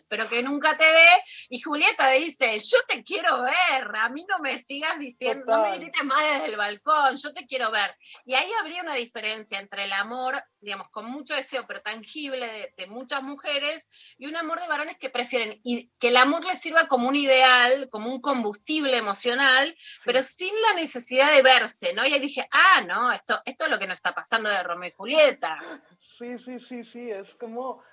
pero que nunca te ve. Y Julieta dice, yo te quiero ver, a mí no me sigas diciendo, no me grites más desde el balcón, yo te quiero ver. Y ahí habría una diferencia entre el amor, digamos, con mucho deseo, pero tangible de, de muchas mujeres, y un amor de varones que prefieren y que el amor les sirva como un ideal, como un combustible emocional, pero sin la necesidad de verse, ¿no? Y ahí dije, ah, no, esto, esto es lo que nos está pasando de Romeo y Julieta. Sí, sí, sí, sí, es como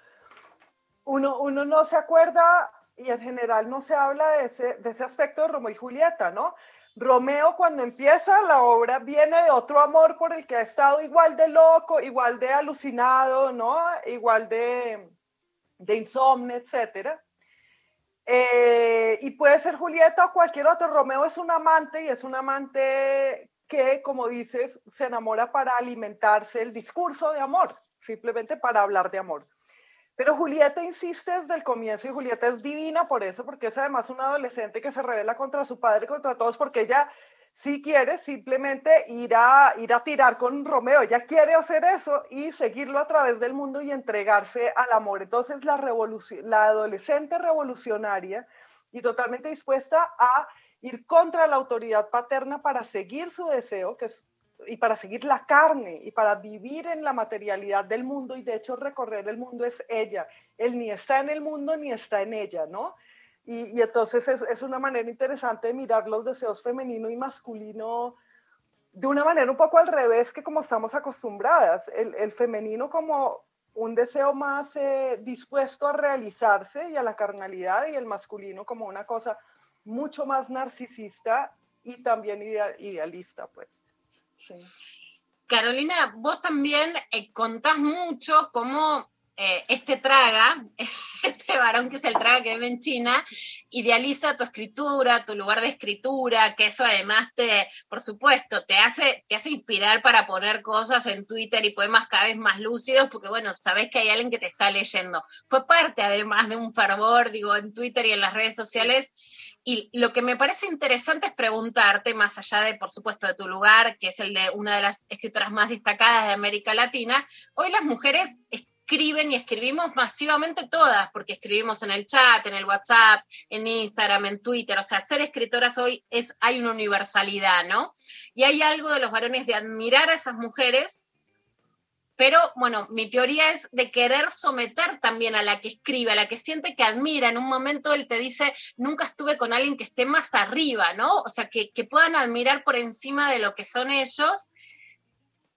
uno, uno no se acuerda y en general no se habla de ese, de ese aspecto de Romeo y Julieta, ¿no? Romeo cuando empieza la obra viene de otro amor por el que ha estado igual de loco, igual de alucinado, ¿no? Igual de, de insomnio, etcétera. Eh, y puede ser Julieta o cualquier otro. Romeo es un amante y es un amante que, como dices, se enamora para alimentarse el discurso de amor, simplemente para hablar de amor. Pero Julieta insiste desde el comienzo y Julieta es divina por eso, porque es además una adolescente que se revela contra su padre, contra todos, porque ella sí quiere simplemente ir a, ir a tirar con Romeo, ella quiere hacer eso y seguirlo a través del mundo y entregarse al amor. Entonces la, la adolescente revolucionaria y totalmente dispuesta a ir contra la autoridad paterna para seguir su deseo, que es y para seguir la carne y para vivir en la materialidad del mundo y de hecho recorrer el mundo es ella. Él ni está en el mundo ni está en ella, ¿no? Y, entonces es, es, una manera interesante de mirar los deseos femenino y masculino de una manera un poco al revés que como estamos acostumbradas. El, el femenino como un deseo más eh, dispuesto a realizarse y a la carnalidad y el masculino como una cosa mucho más narcisista y también ideal, idealista, pues. Carolina, vos también eh, contás mucho cómo eh, este traga, este varón que es el traga que vive en China, idealiza tu escritura, tu lugar de escritura, que eso además te, por supuesto, te hace, te hace inspirar para poner cosas en Twitter y poemas cada vez más lúcidos, porque bueno, sabés que hay alguien que te está leyendo. Fue parte además de un fervor, digo, en Twitter y en las redes sociales. Y lo que me parece interesante es preguntarte, más allá de, por supuesto, de tu lugar, que es el de una de las escritoras más destacadas de América Latina, hoy las mujeres escriben y escribimos masivamente todas, porque escribimos en el chat, en el WhatsApp, en Instagram, en Twitter, o sea, ser escritoras hoy es, hay una universalidad, ¿no? Y hay algo de los varones de admirar a esas mujeres pero bueno, mi teoría es de querer someter también a la que escribe, a la que siente que admira. En un momento él te dice, nunca estuve con alguien que esté más arriba, ¿no? O sea, que, puedan admirar por encima de lo que son ellos.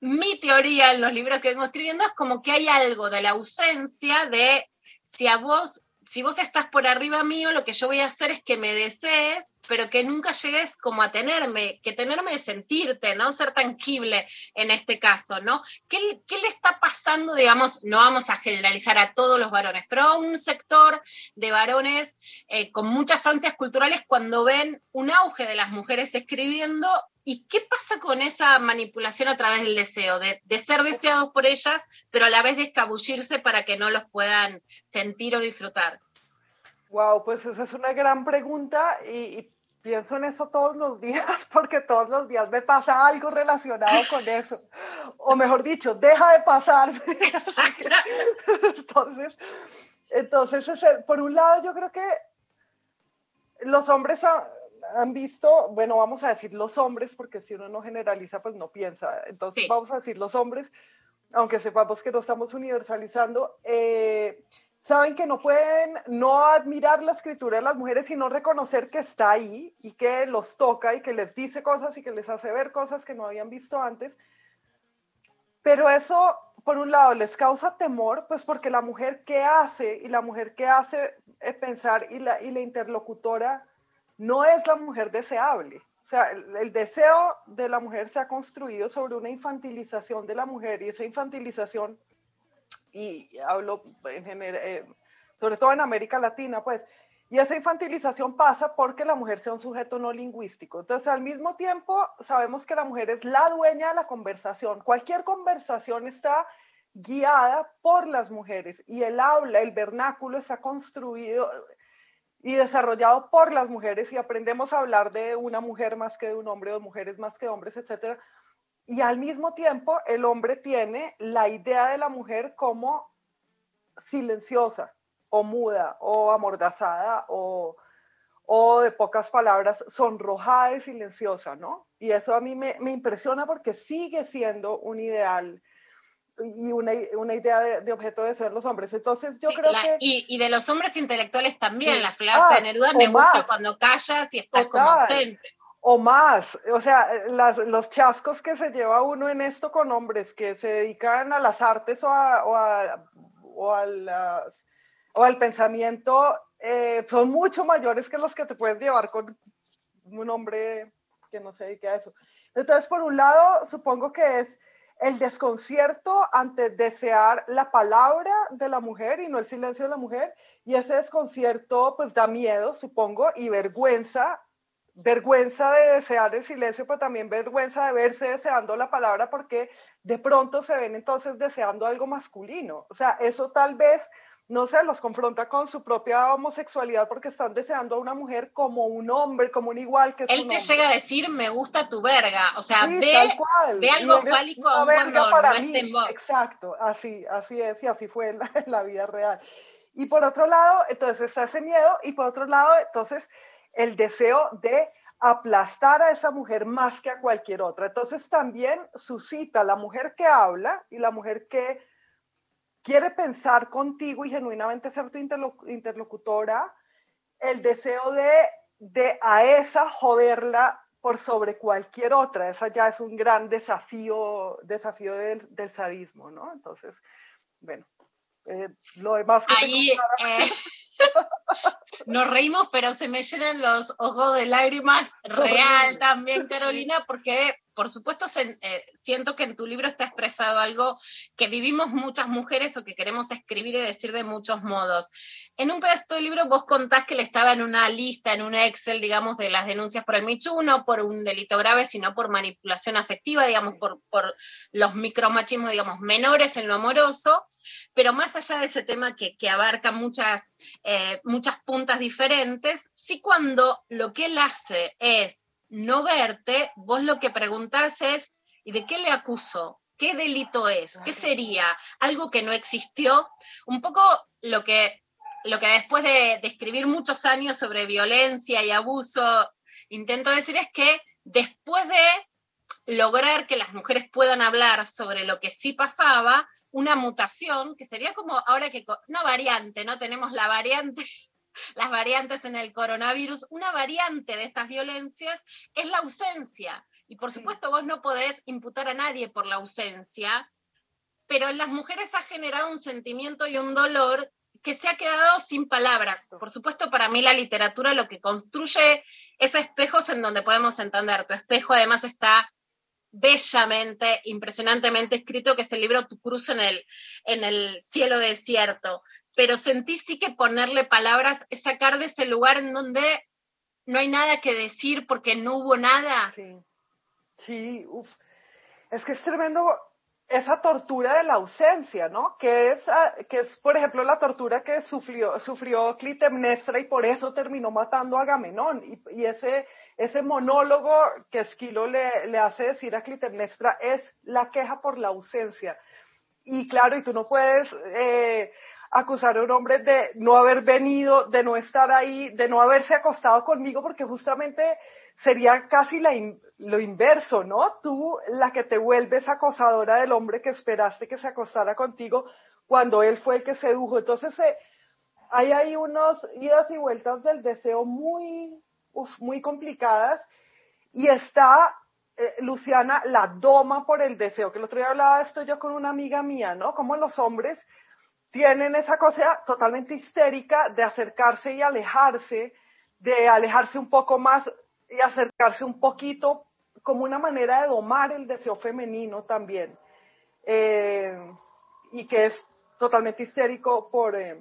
Mi teoría en los libros que vengo escribiendo es como que hay algo de la ausencia de si a vos si vos estás por arriba mío, lo que yo voy a hacer es que me desees, pero que nunca llegues como a tenerme, que tenerme de sentirte, ¿no? Ser tangible en este caso, ¿no? ¿Qué, ¿Qué, le está pasando, digamos, no vamos a generalizar a todos los varones, pero a un sector de varones eh, con muchas ansias culturales cuando ven un auge de las mujeres escribiendo ¿Y qué pasa con esa manipulación a través del deseo? De, ser deseados por ellas, pero a la vez de escabullirse para que no los puedan sentir o disfrutar. Wow, pues esa es una gran pregunta y, y pienso en eso todos los días porque todos los días me pasa algo relacionado con eso. O mejor dicho, deja de pasar. entonces, entonces por un lado yo creo que los hombres... han visto, bueno, vamos a decir los hombres, porque si uno no generaliza, pues no piensa. Entonces sí. vamos a decir los hombres, aunque sepamos que no estamos universalizando, eh, saben que no pueden no admirar la escritura de las mujeres, sino reconocer que está ahí y que los toca y que les dice cosas y que les hace ver cosas que no habían visto antes. Pero eso, por un lado, les causa temor, pues porque la mujer que hace y la mujer que hace eh, pensar y la, y la interlocutora no es la mujer deseable. O sea, el, deseo de la mujer se ha construido sobre una infantilización de la mujer y esa infantilización, y hablo eh, sobre todo en América Latina, pues, y esa infantilización pasa porque la mujer sea un sujeto no lingüístico. Entonces, al mismo tiempo, sabemos que la mujer es la dueña de la conversación. Cualquier conversación está guiada por las mujeres y el habla, el vernáculo está construido, y desarrollado por las mujeres y aprendemos a hablar de una mujer más que de un hombre, de mujeres más que hombres, etc. Y al mismo tiempo el hombre tiene la idea de la mujer como silenciosa, o muda o amordazada o, o de pocas palabras, sonrojada y silenciosa, ¿no? Y eso a mí me, me impresiona porque sigue siendo un ideal y una, una idea de, de objeto de ser los hombres. Entonces yo Sí, creo la- que... y, y de los hombres intelectuales también, Sí. la frase Ah, de Neruda me gusta más. cuando callas y estás como Total. ausente. O más, o sea, las- los chascos que se lleva uno en esto con hombres que se dedican a las artes o, a- o, a- o a las- o al pensamiento eh, son mucho mayores que los que te puedes llevar con un hombre que no se dedique a eso. Entonces, por un lado, supongo que es el desconcierto ante desear la palabra de la mujer y no el silencio de la mujer, y ese desconcierto pues da miedo, supongo, y vergüenza vergüenza de desear el silencio, pero también vergüenza de verse deseando la palabra porque de pronto se ven entonces deseando algo masculino. O sea, eso tal vez, no sé, los confronta con su propia homosexualidad porque están deseando a una mujer como un hombre, como un igual que es Él te hombre. llega a decir, me gusta tu verga. O sea, Sí, ve, tal cual. ve Y algo fálico cuando no para esté mí. en. Exacto, así, así es y así fue en la, en la vida real. Y por otro lado, entonces está ese miedo y por otro lado, entonces el deseo de aplastar a esa mujer más que a cualquier otra. Entonces también suscita la mujer que habla y la mujer que quiere pensar contigo y genuinamente ser tu interlo- interlocutora, el deseo de, de a esa joderla por sobre cualquier otra. Esa ya es un gran desafío, desafío del, del sadismo, ¿no? Entonces, bueno, eh, lo demás que Ahí eh, nos reímos, pero se me llenan los ojos de lágrimas. Real también, Carolina, porque por supuesto eh, siento que en tu libro está expresado algo que vivimos muchas mujeres o que queremos escribir y decir de muchos modos. En un pedazo del libro vos contás que le estaba en una lista, en un Excel, digamos, de las denuncias por el Michu, no por un delito grave, sino por manipulación afectiva, digamos, por, por los micromachismos, digamos, menores en lo amoroso. Pero más allá de ese tema que, que abarca muchas, eh, muchas puntas diferentes, sí cuando lo que él hace es no verte, vos lo que preguntás es, ¿y de qué le acuso? ¿Qué delito es? ¿Qué sería? ¿Algo que no existió? Un poco lo que, lo que después de, de escribir muchos años sobre violencia y abuso, intento decir es que después de lograr que las mujeres puedan hablar sobre lo que sí pasaba, una mutación, que sería como ahora que, una variante, ¿no? Tenemos la variante, las variantes en el coronavirus, una variante de estas violencias es la ausencia. Y por supuesto vos no podés imputar a nadie por la ausencia, pero en las mujeres ha generado un sentimiento y un dolor que se ha quedado sin palabras. Por supuesto, para mí la literatura lo que construye es espejos en donde podemos entender. Tu espejo además está bellamente, impresionantemente escrito, que es el libro Tu cruz en el, en el cielo desierto. Pero sentí sí que ponerle palabras es sacar de ese lugar en donde no hay nada que decir porque no hubo nada. Sí, sí, uf. Es que es tremendo esa tortura de la ausencia, ¿no? Que es, ah, que es por ejemplo, la tortura que sufrió, sufrió Clitemnestra y por eso terminó matando a Agamenón. Y, y ese, ese monólogo que Esquilo le, le hace decir a Clitemnestra es la queja por la ausencia. Y claro, y tú no puedes eh, acusar a un hombre de no haber venido, de no estar ahí, de no haberse acostado conmigo, porque justamente sería casi la in- lo inverso, ¿no? Tú la que te vuelves acosadora del hombre que esperaste que se acostara contigo cuando él fue el que sedujo. Entonces, eh, hay ahí unos idas y vueltas del deseo muy, muy complicadas y está eh, Luciana la doma por el deseo, que el otro día hablaba esto yo con una amiga mía, ¿no? Como los hombres tienen esa cosa totalmente histérica de acercarse y alejarse, de alejarse un poco más y acercarse un poquito como una manera de domar el deseo femenino también. Eh, y que es totalmente histérico por, eh,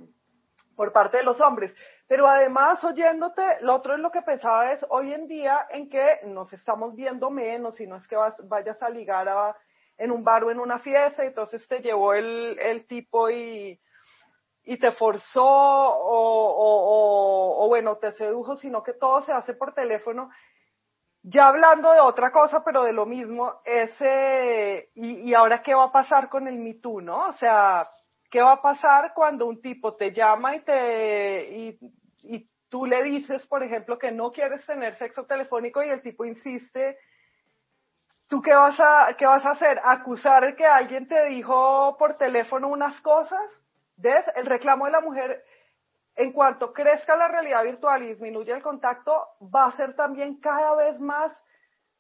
por parte de los hombres. Pero además, oyéndote, lo otro es lo que pensaba es hoy en día en que nos estamos viendo menos y no es que vas- vayas a ligar a, en un bar o en una fiesta, y entonces te llevó el, el tipo y, y te forzó o, o- bueno, te sedujo, sino que todo se hace por teléfono. Ya hablando de otra cosa, pero de lo mismo, ese, y, y ahora qué va a pasar con el Me Too, ¿no? O sea, ¿Qué va a pasar cuando un tipo te llama y te y, y tú le dices, por ejemplo, que no quieres tener sexo telefónico y el tipo insiste? ¿Tú qué vas a qué vas a hacer? ¿Acusar que alguien te dijo por teléfono unas cosas? ¿Ves? El reclamo de la mujer en cuanto crezca la realidad virtual y disminuya el contacto, va a ser también cada vez más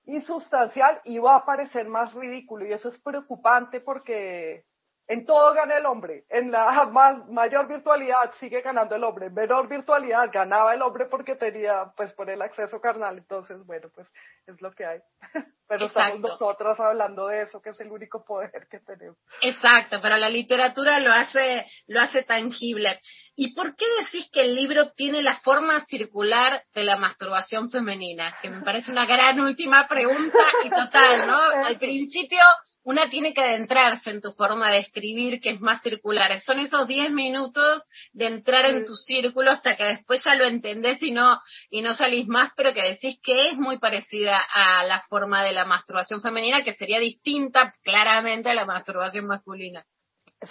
insustancial y va a parecer más ridículo. Y eso es preocupante porque en todo gana el hombre. En la más, mayor virtualidad sigue ganando el hombre. En menor virtualidad ganaba el hombre porque tenía, pues, por el acceso carnal. Entonces, bueno, pues es lo que hay. Pero estamos nosotras hablando de eso, que es el único poder que tenemos. Exacto, pero la literatura lo hace, lo hace tangible. ¿Y por qué decís que el libro tiene la forma circular de la masturbación femenina? Que me parece una gran última pregunta y total, ¿no? Al principio una tiene que adentrarse en tu forma de escribir, que es más circular. Son esos 10 minutos de entrar en tu círculo hasta que después ya lo entendés y no, y no salís más, pero que decís que es muy parecida a la forma de la masturbación femenina, que sería distinta claramente a la masturbación masculina.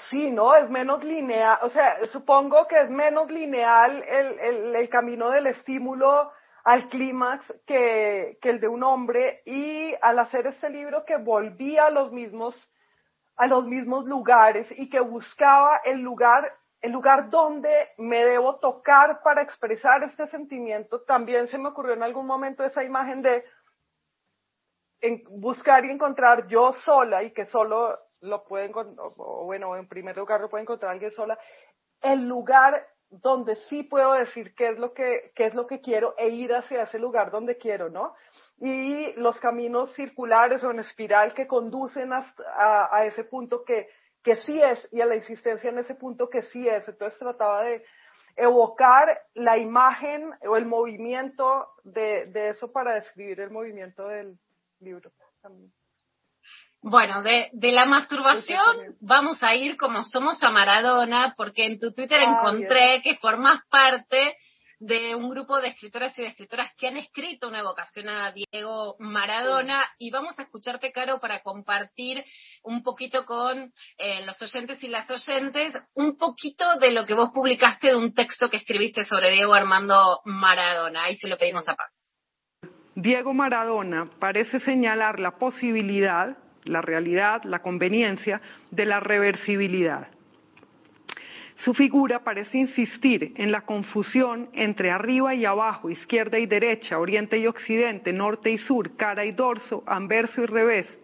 Sí, ¿no? Es menos lineal, o sea, supongo que es menos lineal el, el, el camino del estímulo al clímax que, que el de un hombre y al hacer este libro que volvía a los mismos a los mismos lugares y que buscaba el lugar el lugar donde me debo tocar para expresar este sentimiento también se me ocurrió en algún momento esa imagen de buscar y encontrar yo sola y que solo lo puede encontrar, o bueno, en primer lugar lo puede encontrar alguien sola, el lugar donde sí puedo decir qué es lo que, qué es lo que quiero e ir hacia ese lugar donde quiero, ¿no? Y los caminos circulares o en espiral que conducen hasta, a, a ese punto que, que sí es, y a la insistencia en ese punto que sí es. Entonces trataba de evocar la imagen o el movimiento de, de eso para describir el movimiento del libro también. Bueno, de, de la masturbación vamos a ir como somos a Maradona, porque en tu Twitter encontré que formas parte de un grupo de escritoras y de escritoras que han escrito una evocación a Diego Maradona y vamos a escucharte, Caro, para compartir un poquito con eh, los oyentes y las oyentes, un poquito de lo que vos publicaste de un texto que escribiste sobre Diego Armando Maradona. Ahí se lo pedimos a Pablo. Diego Maradona parece señalar la posibilidad, la realidad, la conveniencia de la reversibilidad. Su figura parece insistir en la confusión entre arriba y abajo, izquierda y derecha, oriente y occidente, norte y sur, cara y dorso, anverso y revés.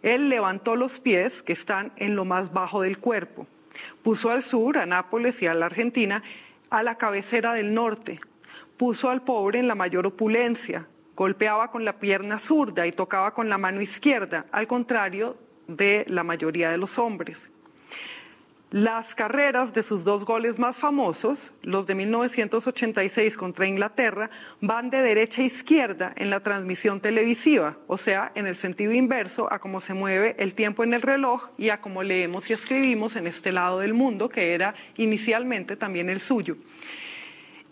Él levantó los pies que están en lo más bajo del cuerpo. Puso al sur, a Nápoles y a la Argentina, a la cabecera del norte. Puso al pobre en la mayor opulencia. Golpeaba con la pierna zurda y tocaba con la mano izquierda, al contrario de la mayoría de los hombres. Las carreras de sus dos goles más famosos, los de 1986 contra Inglaterra, van de derecha a izquierda en la transmisión televisiva, o sea, en el sentido inverso a cómo se mueve el tiempo en el reloj y a cómo leemos y escribimos en este lado del mundo, que era inicialmente también el suyo.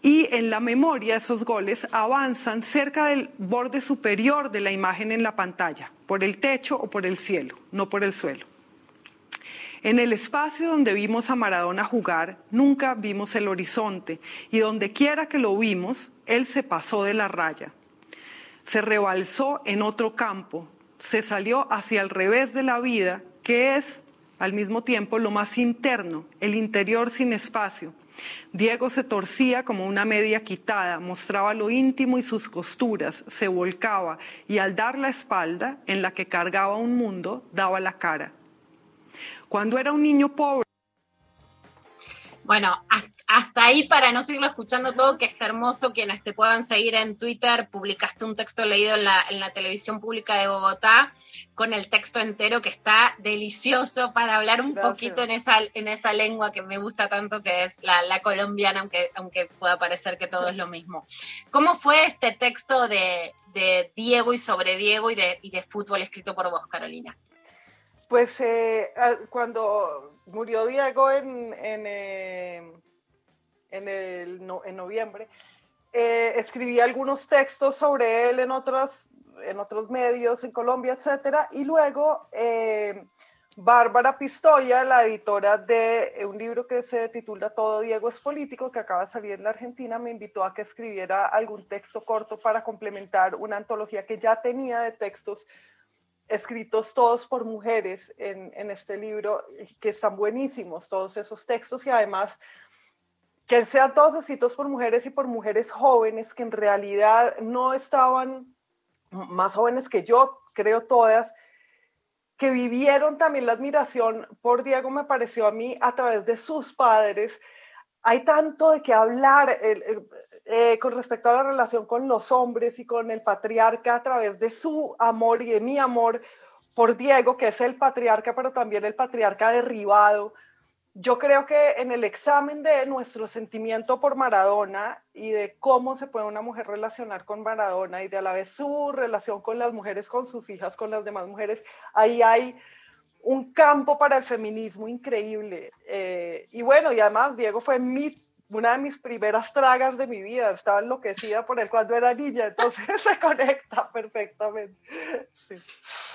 Y en la memoria esos goles avanzan cerca del borde superior de la imagen en la pantalla, por el techo o por el cielo, no por el suelo. En el espacio donde vimos a Maradona jugar, nunca vimos el horizonte y donde quiera que lo vimos, él se pasó de la raya. Se rebalsó en otro campo, se salió hacia el revés de la vida, que es al mismo tiempo lo más interno, el interior sin espacio. Diego se torcía como una media quitada, mostraba lo íntimo y sus costuras, se volcaba y al dar la espalda, en la que cargaba un mundo, daba la cara. Cuando era un niño pobre. Bueno, hasta, hasta ahí para no seguirlo escuchando todo, que es hermoso, quienes te puedan seguir en Twitter, publicaste un texto leído en la, en la televisión pública de Bogotá con el texto entero que está delicioso para hablar un Gracias. poquito en esa, en esa lengua que me gusta tanto, que es la, la colombiana, aunque, aunque pueda parecer que todo es lo mismo. ¿Cómo fue este texto de, de Diego y sobre Diego y de, y de fútbol escrito por vos, Carolina? Pues eh, a- cuando murió Diego en, en, eh, en, el en noviembre, eh, escribí algunos textos sobre él en otros, en otros medios, en Colombia, etcétera, y luego, eh, Bárbara Pistoia, la editora de un libro que se titula Todo Diego es político, que acaba de salir en la Argentina, me invitó a que escribiera algún texto corto para complementar una antología que ya tenía de textos escritos todos por mujeres en, en este libro, que están buenísimos todos esos textos y además que sean todos escritos por mujeres y por mujeres jóvenes que en realidad no estaban más jóvenes que yo, creo todas, que vivieron también la admiración por Diego, me pareció a mí, a través de sus padres. Hay tanto de qué hablar eh, con respecto a la relación con los hombres y con el patriarca a través de su amor y de mi amor por Diego, que es el patriarca, pero también el patriarca derribado. Yo creo que en el examen de nuestro sentimiento por Maradona y de cómo se puede una mujer relacionar con Maradona y de a la vez su relación con las mujeres, con sus hijas, con las demás mujeres, ahí hay un campo para el feminismo increíble. Eh, y bueno, y además Diego fue mi, una de mis primeras tragas de mi vida. Estaba enloquecida por él cuando era niña, entonces se conecta perfectamente. Sí.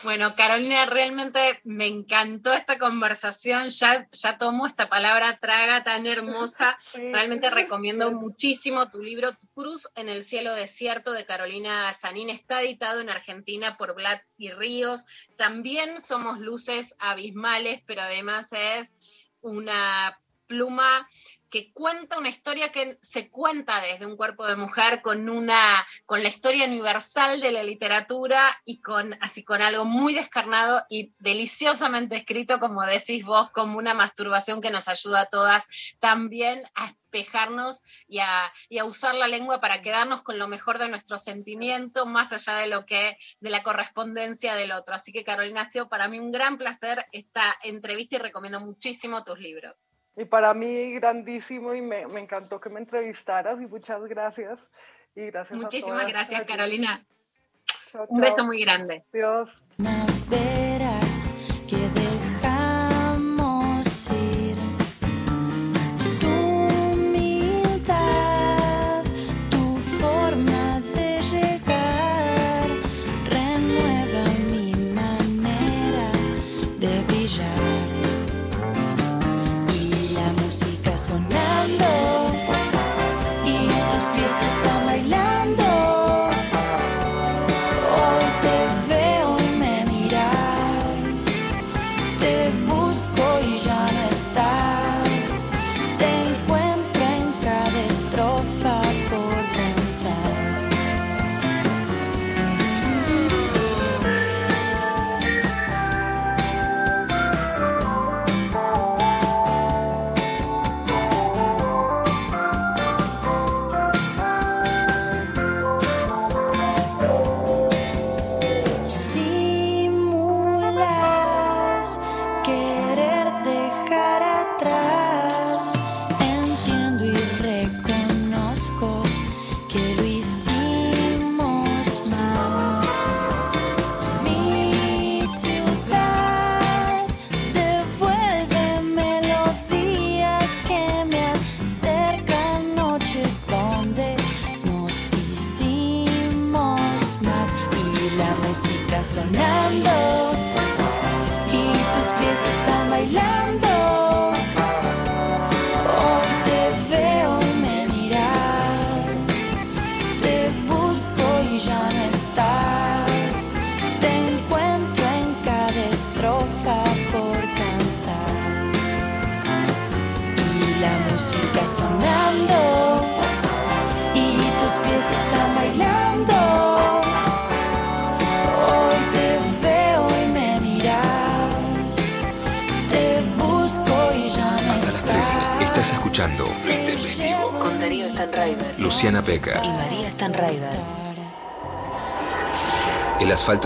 Bueno, Carolina, realmente me encantó esta conversación. Ya, ya tomo esta palabra traga tan hermosa. Realmente recomiendo muchísimo tu libro Tu Cruz en el cielo desierto de Carolina Sanín. Está editado en Argentina por Black y Ríos. También somos luces abismales, pero además es una pluma que cuenta una historia que se cuenta desde un cuerpo de mujer con una con la historia universal de la literatura y con así con algo muy descarnado y deliciosamente escrito como decís vos como una masturbación que nos ayuda a todas también a espejarnos y a, y a usar la lengua para quedarnos con lo mejor de nuestro sentimiento más allá de lo que de la correspondencia del otro. Así que Carolina ha sido para mí un gran placer esta entrevista y recomiendo muchísimo tus libros Y para mí grandísimo y me, me encantó que me entrevistaras y muchas gracias. Y gracias a Muchísimas todas. gracias. Carolina. Chao, Un beso muy grande. Dios.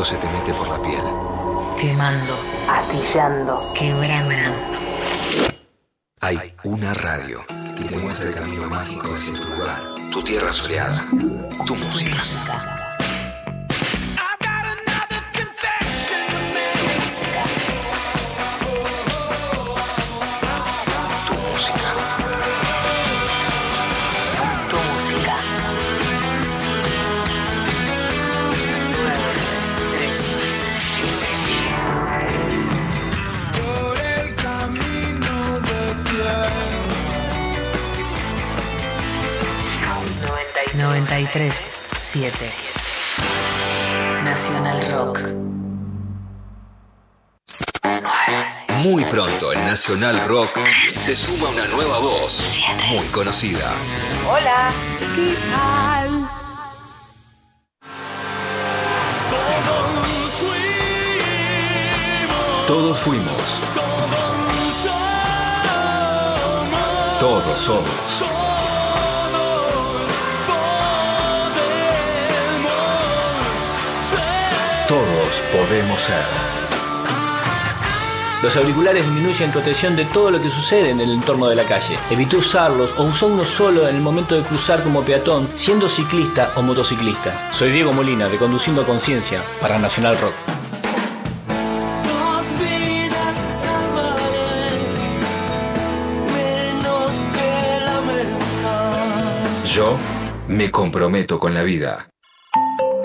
Se te mete por la piel. Quemando. Astillando. Quebrando. Hay una radio que te muestra el camino mágico hacia tu lugar. Tu tierra soleada. Tu música. 937 Nacional Rock. Muy pronto en Nacional Rock se suma una nueva voz muy conocida. Hola. ¿Qué tal? Todos fuimos. Todos somos. Todos podemos ser. Los auriculares disminuyen tu atención de todo lo que sucede en el entorno de la calle. Evita usarlos o usa uno solo en el momento de cruzar como peatón, siendo ciclista o motociclista. Soy Diego Molina de Conduciendo a Conciencia para Nacional Rock. Dos vidas salvaré, menos que lamentar. Yo me comprometo con la vida.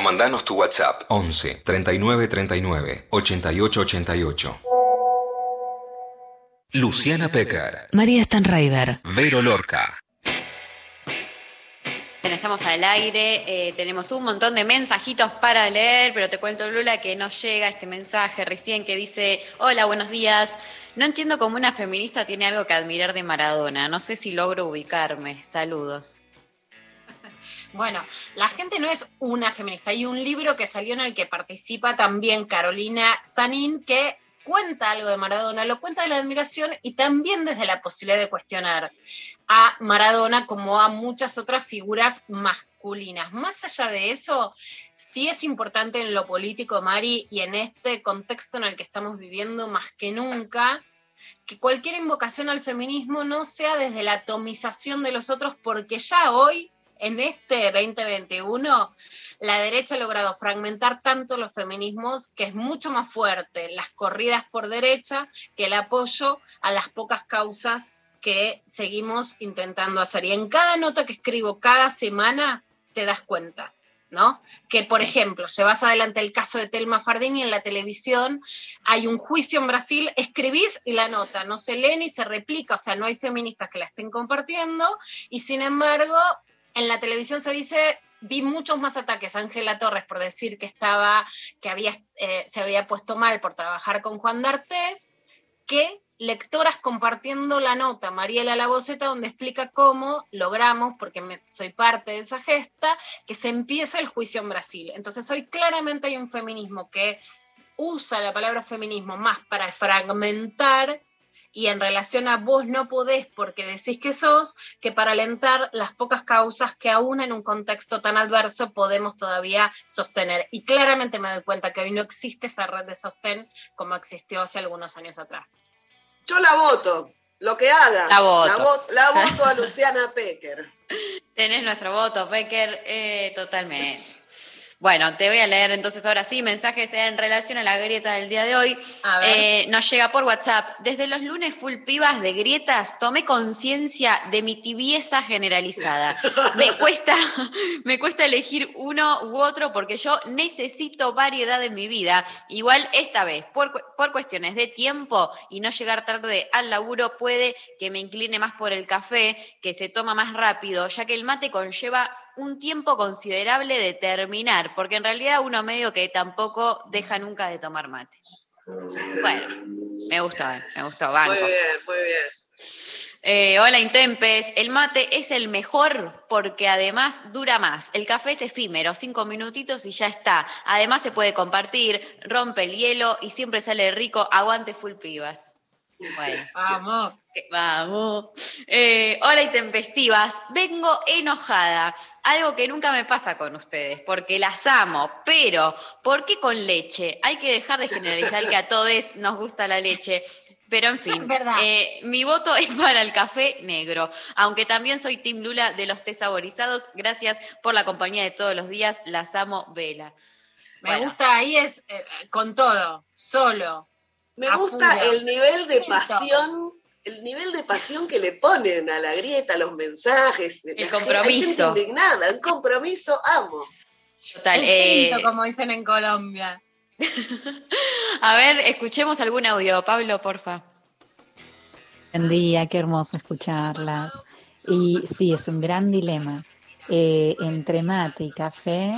937 Mandanos tu WhatsApp 11 39 39 88 88. Luciana Pecker, María Stanraiver. Vero Lorca. Estamos al aire, eh, tenemos un montón de mensajitos para leer, pero te cuento, Lula, que nos llega este mensaje recién que dice, hola, buenos días. No entiendo cómo una feminista tiene algo que admirar de Maradona. No sé si logro ubicarme. Saludos. Bueno, la gente no es una feminista. Hay un libro que salió en el que participa también Carolina Sanín que cuenta algo de Maradona, lo cuenta de la admiración y también desde la posibilidad de cuestionar a Maradona como a muchas otras figuras masculinas. Más allá de eso, sí es importante en lo político, Mari, y en este contexto en el que estamos viviendo más que nunca, que cualquier invocación al feminismo no sea desde la atomización de los otros, porque ya hoy, en este 2021, la derecha ha logrado fragmentar tanto los feminismos que es mucho más fuerte las corridas por derecha que el apoyo a las pocas causas que seguimos intentando hacer. Y en cada nota que escribo cada semana te das cuenta. ¿no? Que, por ejemplo, llevas adelante el caso de Telma Fardín y en la televisión hay un juicio en Brasil, escribís la nota no se lee ni se replica, o sea, no hay feministas que la estén compartiendo y sin embargo, en la televisión se dice vi muchos más ataques Ángela Torres por decir que estaba, que había, eh, se había puesto mal por trabajar con Juan D'Artés, que lectoras compartiendo la nota, Mariela La Boceta, donde explica cómo logramos, porque soy parte de esa gesta, que se empieza el juicio en Brasil. Entonces hoy claramente hay un feminismo que usa la palabra feminismo más para fragmentar y en relación a vos no podés porque decís que sos, que para alentar las pocas causas que aún en un contexto tan adverso podemos todavía sostener. Y claramente me doy cuenta que hoy no existe esa red de sostén como existió hace algunos años atrás. Yo la voto, lo que haga. La voto. La, vo- la voto a Luciana Pecker. Tenés nuestro voto, Becker, eh, totalmente. Bueno, te voy a leer entonces ahora sí mensajes en relación a la grieta del día de hoy. Eh, nos llega por WhatsApp. Desde los lunes full pibas de grietas tomé conciencia de mi tibieza generalizada. Me cuesta, me cuesta elegir uno u otro porque yo necesito variedad en mi vida. Igual esta vez, por, por cuestiones de tiempo y no llegar tarde al laburo, puede que me incline más por el café, que se toma más rápido, ya que el mate conlleva un tiempo considerable de terminar, porque en realidad uno medio que tampoco deja nunca de tomar mate. Bueno, me gustó, eh, me gustó, banco. Muy bien, muy bien. Eh, hola Intempes, el mate es el mejor porque además dura más. El café es efímero, cinco minutitos y ya está. Además se puede compartir, rompe el hielo y siempre sale rico. Aguante full pibas. Bueno. Vamos. Que- Vamos. Eh, hola intempestivas, vengo enojada. Algo que nunca me pasa con ustedes, porque las amo, pero ¿por qué con leche? Hay que dejar de generalizar que a todos nos gusta la leche. Pero en fin, eh, mi voto es para el café negro, aunque también soy Team Lula de los té saborizados. Gracias por la compañía de todos los días, las amo, Vela. Me gusta ahí es eh, con todo, solo. Me gusta el nivel de pasión, el nivel de pasión que le ponen a la grieta, los mensajes. El compromiso. indignada, un compromiso, amo. Total. Eh, como dicen en Colombia. a ver, escuchemos algún audio. Pablo, porfa. Buen día, qué hermoso escucharlas. Y sí, es un gran dilema. Eh, entre mate y café,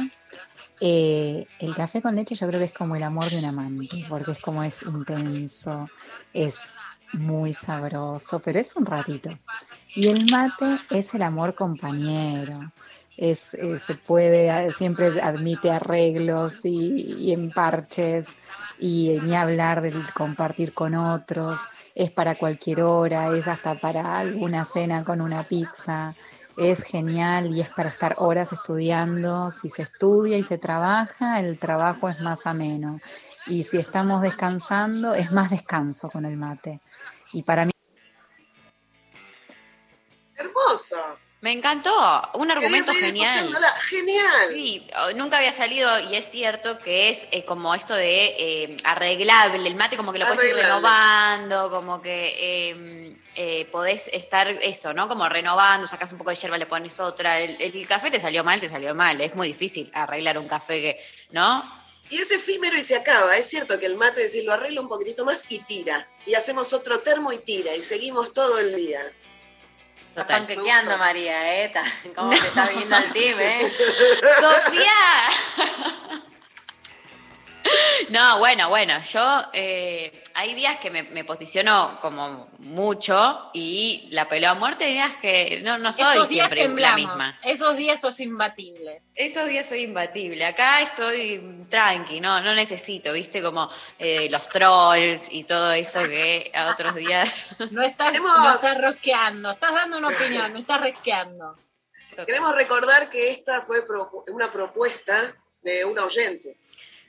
eh, el café con leche yo creo que es como el amor de un amante, porque es como es intenso, es muy sabroso, pero es un ratito. Y el mate es el amor compañero. Es, eh, se puede, siempre admite arreglos y emparches y ni hablar del compartir con otros, es para cualquier hora, es hasta para alguna cena con una pizza, es genial y es para estar horas estudiando, si se estudia y se trabaja, el trabajo es más ameno y si estamos descansando, es más descanso con el mate. Y para mí Hermoso. Me encantó, un argumento genial. Genial. Sí, o- nunca había salido y es cierto que es eh, como esto de eh, arreglable, el mate como que lo puedes ir renovando, como que eh, eh, podés estar eso, ¿no? Como renovando, sacas un poco de yerba, le pones otra. El, el café te salió mal, te salió mal, es muy difícil arreglar un café que, ¿no? Y es efímero y se acaba. Es cierto que el mate, decir, lo arreglo un poquitito más y tira. Y hacemos otro termo y tira. Y seguimos todo el día. Estás panquequeando, María, ¿eh? Está- ¿Cómo te está viendo al team, eh? ¡Sofía! No, bueno, bueno, yo eh, hay días que me, me posiciono como mucho y la pelea a muerte hay días que no, no soy Esos días siempre la misma. Esos días sos imbatible. Esos días soy imbatible. Acá estoy tranqui, no, no necesito, viste, como eh, los trolls y todo eso que a otros días. No estás, no estás rosqueando, estás dando una opinión, no estás resqueando. Queremos recordar que esta fue una propuesta de un oyente.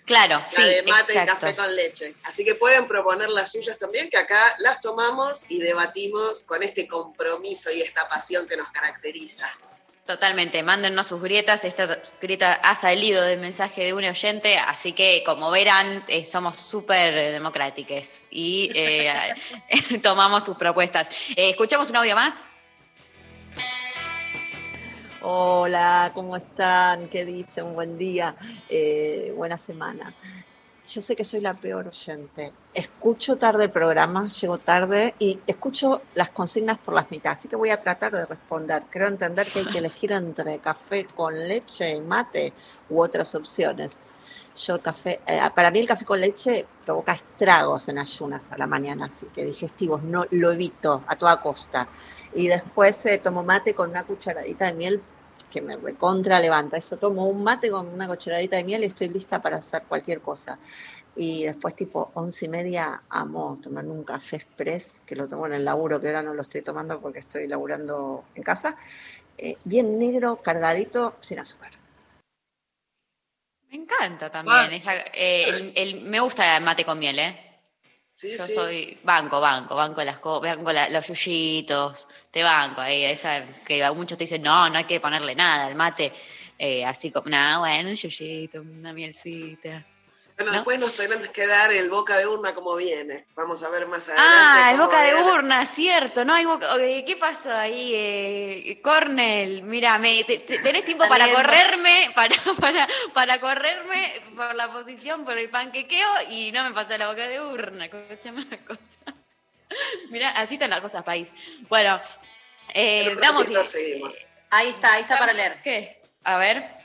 Claro, La sí, de mate exacto. y café con leche. Así que pueden proponer las suyas también, que acá las tomamos y debatimos con este compromiso y esta pasión que nos caracteriza. Totalmente, mándennos sus grietas. Esta grieta ha salido del mensaje de un oyente, así que como verán, eh, somos súper democráticos y eh, tomamos sus propuestas. Eh, ¿Escuchamos un audio más? Hola, ¿cómo están? ¿Qué dicen? Buen día, eh, buena semana. Yo sé que soy la peor oyente. Escucho tarde el programa, llego tarde y escucho las consignas por las mitad, así que voy a tratar de responder. Creo entender que hay que elegir entre café con leche y mate u otras opciones. Yo café, eh, para mí el café con leche provoca estragos en ayunas a la mañana, así que digestivos, no lo evito a toda costa. Y después eh, tomo mate con una cucharadita de miel que me recontra levanta. Eso tomo un mate con una cucharadita de miel y estoy lista para hacer cualquier cosa. Y después tipo once y media amo tomar un café express, que lo tomo en el laburo, que ahora no lo estoy tomando porque estoy laburando en casa. eh, bien negro, cargadito, sin azúcar. Me encanta también. Ah. esa- eh, el- el- me gusta el mate con miel, ¿eh? Yo sí. soy banco, banco, banco las co- banco la- los yuyitos, te banco ahí, esa que muchos te dicen, no, no hay que ponerle nada al mate, eh, así como, nada, bueno, un yuyito, una mielcita. Bueno, ¿No? después nos tendrán que dar el boca de urna como viene. Vamos a ver más adelante. Ah, el boca de urna, cierto, ¿no? Hay boca- ¿Qué pasó ahí, eh, Cornel? Mira, me, te- te- tenés tiempo para correrme, para, para, para correrme por la posición, por el panquequeo y no me pasó la boca de urna, escuchame una cosa. Mira, así están las cosas, país. Bueno, eh, vamos y- seguimos. Ahí está, ahí está para leer. ¿Qué? A ver.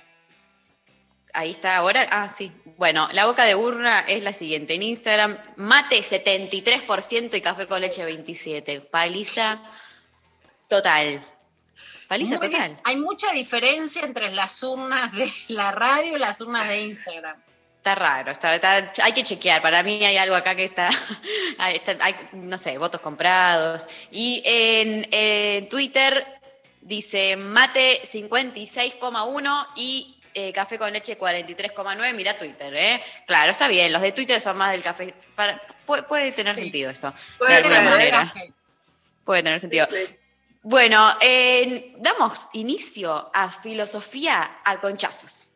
Ahí está ahora. Ah, sí. Bueno, la boca de urna es la siguiente. En Instagram, mate 73% y café con leche 27%. Paliza total. Paliza Muy total. Hay mucha diferencia entre las urnas de la radio y las urnas de Instagram. Está raro, está, está- hay que chequear. Para mí hay algo acá que está- hay, no sé, votos comprados. Y en, en Twitter dice mate 56,1 y eh, café con leche 43,9. Mira Twitter, ¿eh? Claro, está bien. Los de Twitter son más del café. Para- puede, puede tener sentido esto. Puede de alguna ser, ¿eh? manera. Puede tener sentido. Bueno, eh, damos inicio a filosofía a conchazos.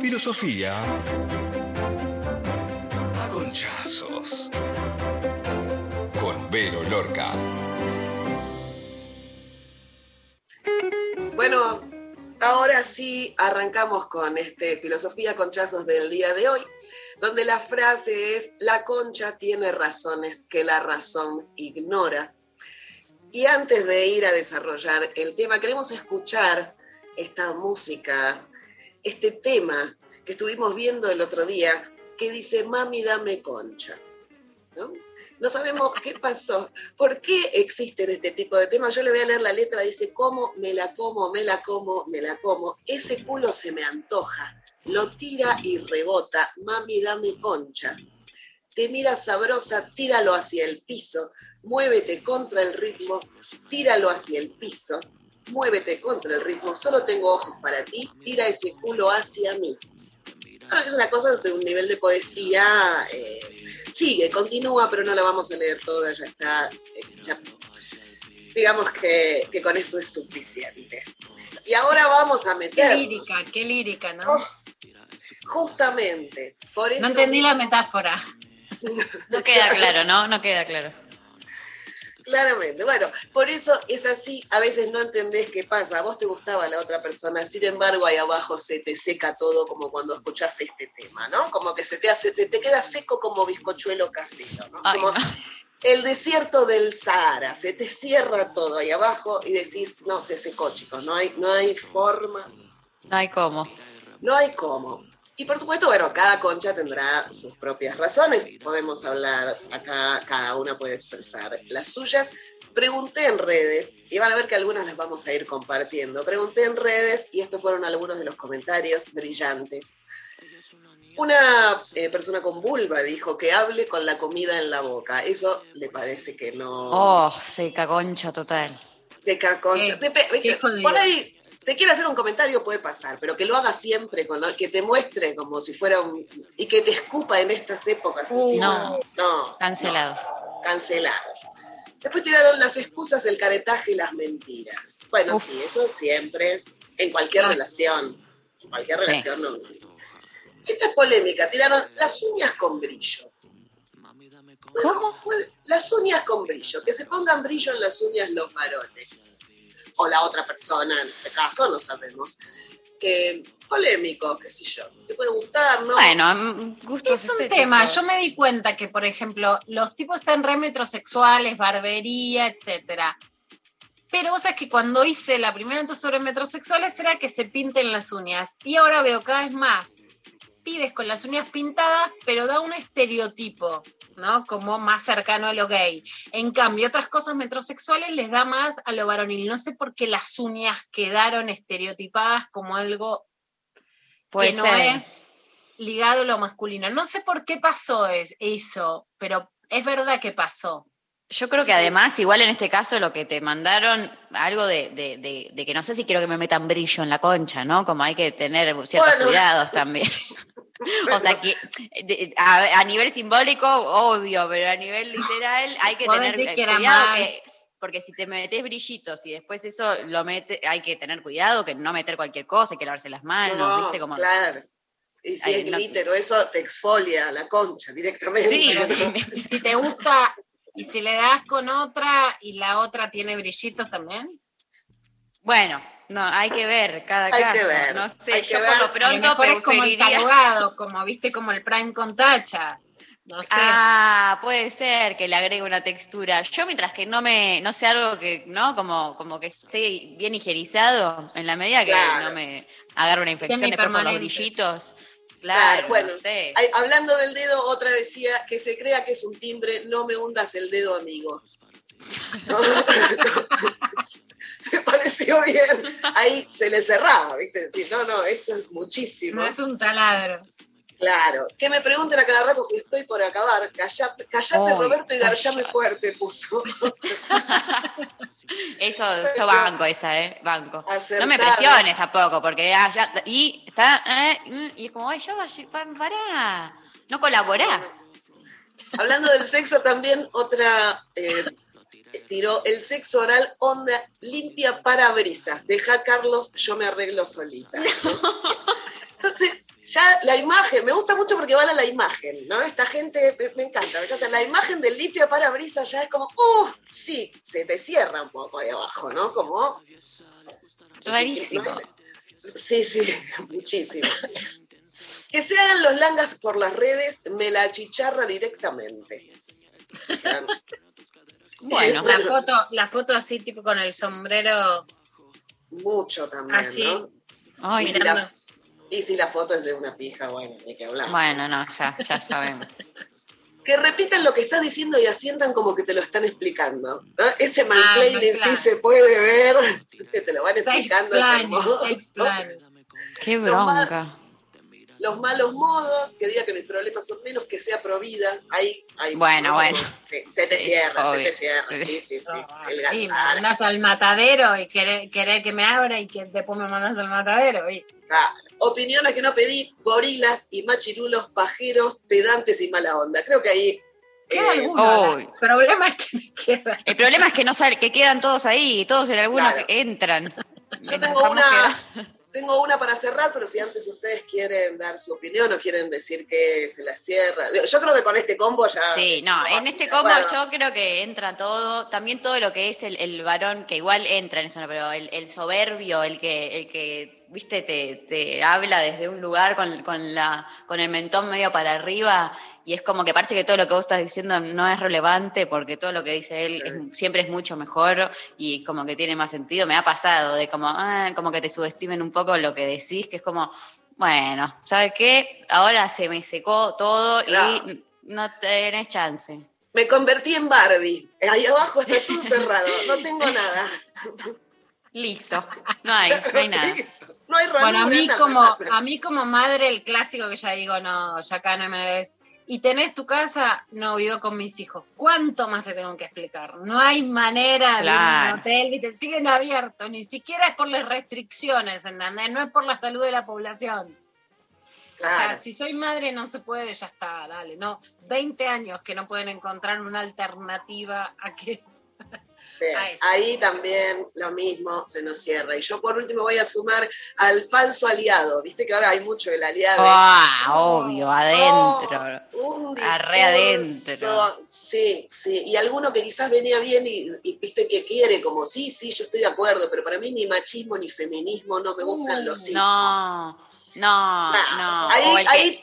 Filosofía a conchazos. Con Vero Lorca. Bueno, ahora sí arrancamos con este Filosofía Conchazos del día de hoy, donde la frase es, la concha tiene razones que la razón ignora. Y antes de ir a desarrollar el tema, queremos escuchar esta música, este tema que estuvimos viendo el otro día, que dice, mami, dame concha. ¿No? No sabemos qué pasó, por qué existen este tipo de temas. Yo le voy a leer la letra, dice, como, me la como, me la como, me la como. Ese culo se me antoja, lo tira y rebota, mami, dame concha. Te mira sabrosa, tíralo hacia el piso, muévete contra el ritmo, tíralo hacia el piso, muévete contra el ritmo, solo tengo ojos para ti, tira ese culo hacia mí. Ah, es una cosa de un nivel de poesía, eh, sigue, continúa, pero no la vamos a leer toda, ya está, eh, ya- digamos que, que con esto es suficiente. Y ahora vamos a Qué meter lírica, qué lírica, ¿no? justamente, por eso... no entendí la metáfora. No queda claro, ¿no? No queda claro. Claramente, bueno, por eso es así, a veces no entendés qué pasa, a vos te gustaba la otra persona, sin embargo ahí abajo se te seca todo como cuando escuchás este tema, ¿no? Como que se te hace, se te queda seco como bizcochuelo casero, ¿no? Ay, Como no. el desierto del Sahara, se te cierra todo ahí abajo y decís, no, se secó, chicos, no hay, no hay forma, No hay cómo. no hay cómo. Y por supuesto, bueno, cada concha tendrá sus propias razones. Podemos hablar acá, cada una puede expresar las suyas. Pregunté en redes, y van a ver que algunas las vamos a ir compartiendo. Pregunté en redes, y estos fueron algunos de los comentarios brillantes. Una eh, persona con vulva dijo que hable con la comida en la boca. Eso le parece que no. Oh, seca concha total. Seca concha. Por ahí te quiere hacer un comentario, puede pasar, pero que lo haga siempre, con que te muestre como si fuera un. y que te escupa en estas épocas. encima. no. no. Cancelado. no, cancelado. Después tiraron las excusas, el caretaje y las mentiras. Bueno, Uf. sí, eso siempre, en cualquier relación. En cualquier Sí. relación. No. Esta es polémica. Tiraron las uñas con brillo. Bueno, puede- las uñas con brillo, que se pongan brillo en las uñas los varones. O la otra persona, en este caso, no sabemos. Que polémico, qué sé yo. Te puede gustar, ¿no? Bueno, mm, gustos Es un estéticos. tema, yo me di cuenta que, por ejemplo, los tipos están re metrosexuales, barbería, etcétera. Pero vos sabés que cuando hice la primera nota sobre metrosexuales era que se pinten las uñas. Y ahora veo cada vez más pibes con las uñas pintadas, pero da un estereotipo, ¿no? Como más cercano a lo gay. En cambio, otras cosas metrosexuales les da más a lo varonil. No sé por qué las uñas quedaron estereotipadas como algo Puede que no ser. es ligado a lo masculino. No sé por qué pasó es- eso, pero es verdad que pasó. Yo creo que además, igual en este caso, lo que te mandaron, algo de, de- de- de que no sé si quiero que me metan brillo en la concha, ¿no? Como hay que tener ciertos Bueno. cuidados también. o sea que de- a, a nivel simbólico, obvio, pero a nivel literal hay que tener eh, que era cuidado que- porque si te metes brillitos y después eso lo mete, hay que tener cuidado, que no meter cualquier cosa, hay que lavarse las manos, No, ¿viste? Como, claro. Y si Ay, es no. glitter o eso, te exfolia la concha directamente. Sí, ¿no? sí, si te gusta, y si le das con otra y la otra tiene brillitos también. Bueno, no, hay que ver cada Hay caso. que ver, no sé, hay yo que por ver. lo A lo pronto es como el tarugado, como viste, como el prime con tacha. No sé. Ah, puede ser que le agregue una textura. Yo mientras que no me, no sé algo que, ¿no? Como, como que esté bien higienizado, en la medida que Claro. no me agarre una infección después por los brillitos. Claro, Claro, bueno. no sé. Ay, hablando del dedo, otra decía que se crea que es un timbre, no me hundas el dedo, amigo. Me pareció bien. Ahí se le cerraba, ¿viste? Decir, no, no, esto es muchísimo. No es un taladro. Claro. Que me pregunten a cada rato si estoy por acabar. Calla- callate, Ay, Roberto, y garchame fuerte, puso. Eso, yo banco esa, ¿eh? Banco. No me presiones tampoco, porque ah, ya, y está, eh, mm, y es como, ay, ya va, pa- pará, no colaborás. Hablando del sexo, también otra eh, tiró el sexo oral onda limpia para brisas. Deja Carlos, yo me arreglo solita. Entonces, ya la imagen, me gusta mucho porque vale la imagen, ¿no? Esta gente, me, me encanta, me encanta. La imagen del limpia parabrisas ya es como, uh, sí, se te cierra un poco ahí abajo, ¿no? Como... Rarísimo. Sí, sí, muchísimo. Que se hagan los langas por las redes, me la achicharra directamente. Bueno, la foto, la foto así, tipo con el sombrero. Mucho también, Así. ¿no? Ay, y, si la, y si la foto es de una pija, bueno, ni que hablar. Bueno, no, ya, ya sabemos. Que repitan lo que estás diciendo y asientan como que te lo están explicando. ¿no? Ese Ah, mansplaining sí se puede ver, que te lo van explicando. es Sexplaning, hermoso. sexplaning. Qué bronca. Los malos modos, que diga que mis problemas son menos, que sea provida. Ahí, ahí Bueno, ¿no? bueno. Sí, se te Sí, cierra, se obvio. te cierra. Sí. Sí, sí. El Y me mandas al matadero y querés, querés que me abra y que después me mandas al matadero. Y... Claro. Opiniones que no pedí, gorilas y machirulos, pajeros, pedantes y mala onda. Creo que ahí. Eh, Uy. El problema es que me queda. El problema es que no sale, que quedan todos ahí, todos en algunos Claro. que entran. Yo tengo una. Tengo una para cerrar, pero si antes ustedes quieren dar su opinión o quieren decir que se la cierra. Yo creo que con este combo ya. Sí, no, en este combo Bueno. yo creo que entra todo, también todo lo que es el, el varón, que igual entra en eso, pero el, el soberbio, el que, el que viste, te, te habla desde un lugar con, con, la, con el mentón medio para arriba, y es como que parece que todo lo que vos estás diciendo no es relevante, porque todo lo que dice él es- siempre es mucho mejor y como que tiene más sentido. Me ha pasado de como, ah, como que te subestimen un poco lo que decís, que es como, bueno, ¿sabes qué? Ahora se me secó todo Claro. y no tenés chance. Me convertí en Barbie. Ahí abajo está todo cerrado. No tengo nada. Liso. No hay, no hay nada. No hay Bueno, a mí, como, a mí como madre, el clásico que ya digo, no, ya acá no me es. Y tenés tu casa, no vivo con mis hijos. ¿Cuánto más te tengo que explicar? No hay manera de ir a Claro. un hotel, ¿viste? siguen abiertos, ni siquiera es por las restricciones, ¿entendés? No es por la salud de la población. O sea, Claro. si soy madre no se puede, ya está, dale, no. 20 años que no pueden encontrar una alternativa a que... Bien, a eso. Ahí también lo mismo se nos cierra. Y yo por último voy a sumar al falso aliado. Viste que ahora hay mucho del aliado. Ah, obvio, adentro. Un Arre discurso, adentro. Sí, sí. Y alguno que quizás venía bien y, y viste que quiere, como sí, sí, yo estoy de acuerdo, pero para mí ni machismo ni feminismo no me gustan los hijos. No, no, Nah, no. ahí- O el que- ahí-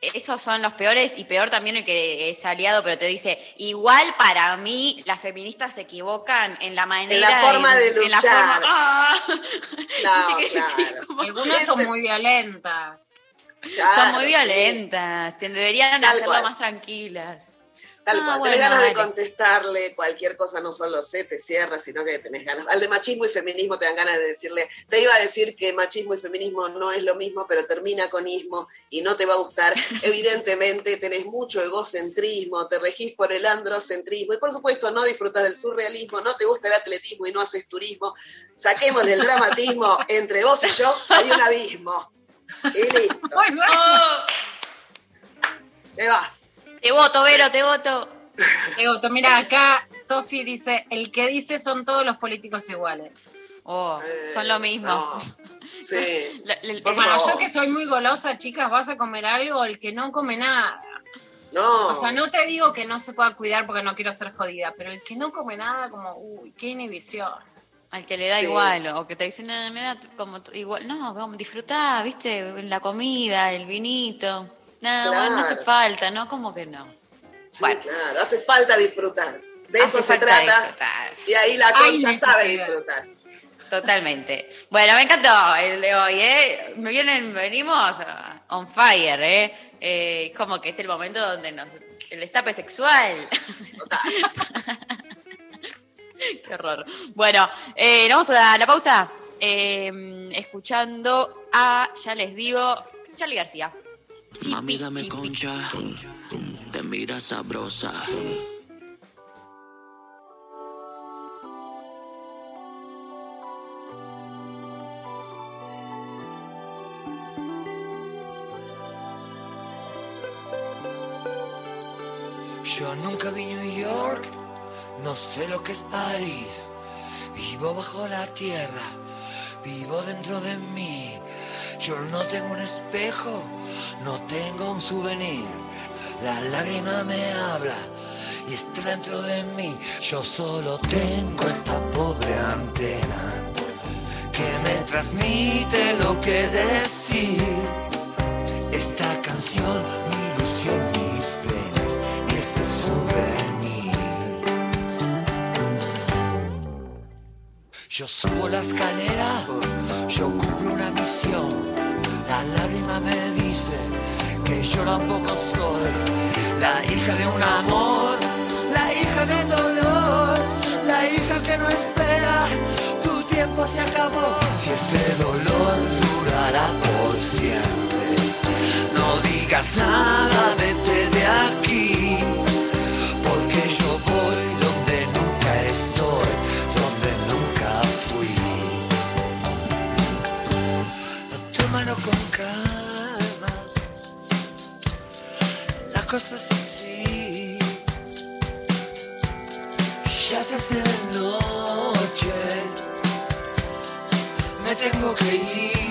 esos son los peores y peor también el que es aliado, pero te dice, igual para mí las feministas se equivocan en la manera. forma de en la luchar. forma- ¡Ah! No, sí, claro. como- Algunas son muy violentas. son muy sí. violentas, te- deberían Tal hacerlo cual. más tranquilas. Tal Ah, cual, bueno, tenés ganas de contestarle cualquier cosa, no solo sé, te cierras, sino que tenés ganas. Al de machismo y feminismo te dan ganas de decirle, te iba a decir que machismo y feminismo no es lo mismo, pero termina con ismo y no te va a gustar. Evidentemente tenés mucho egocentrismo, te regís por el androcentrismo y por supuesto no disfrutas del surrealismo, no te gusta el atletismo y no haces turismo. Saquemos del dramatismo, entre vos y yo hay un abismo. Y listo. Oh, Te vas. Te voto, Vero, te voto. Egoto, mira, acá Sofi dice, el que dice son todos los políticos iguales. Oh, son lo mismo. Sí. La- la- Por Bueno, favor. yo que soy muy golosa, chicas, vas a comer algo, el que no come nada. No. O sea, no te digo que no se pueda cuidar porque no quiero ser jodida, pero el que no come nada, como, uy, qué inhibición. Al que le da Sí. igual, o que te dicen, nada, me da como igual. No, como disfrutá, viste, la comida, el vinito. Nada, bueno, no hace falta, ¿no? Como que no. Sí, claro, hace falta disfrutar. De eso se trata. disfrutar. Y ahí la Ay, concha sabe disfrutar. Totalmente. Bueno, me encantó el de hoy, ¿eh? Me vienen, venimos on fire, ¿eh? Eh, como que es el momento donde nos. El destape sexual. Qué horror. Bueno, eh, nos vamos a la pausa. eh, escuchando a, ya les digo, Charlie García. Mami, dame concha, te mira sabrosa. Yo nunca vi New York, no sé lo que es París. Vivo bajo la tierra, vivo dentro de mí. Yo no tengo un espejo, no tengo un souvenir. La lágrima me habla y está dentro de mí. Yo solo tengo esta pobre antena que me transmite lo que decir. Esta canción, mi ilusión, mis penas y este souvenir. Yo subo la escalera, yo cumplo una misión. La lágrima me dice que yo tampoco soy la hija de un amor, la hija del dolor, la hija que no espera. Tu tiempo se acabó. Si este dolor durará por siempre, no digas nada, vete de aquí. La cosa es así. Ya se hace de noche, me tengo que ir.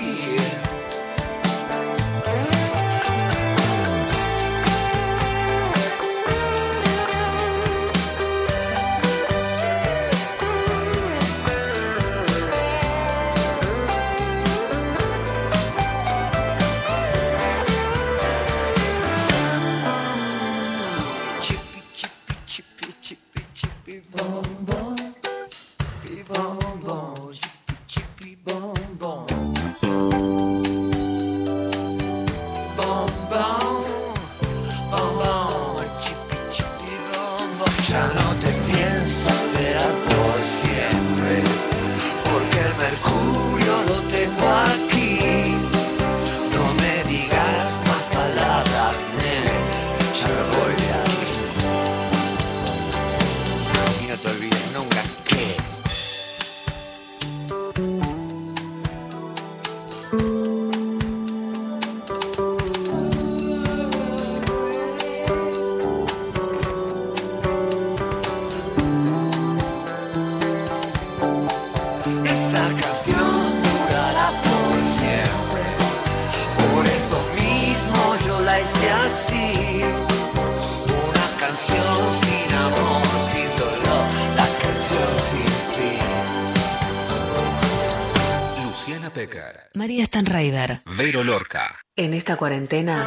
En esta cuarentena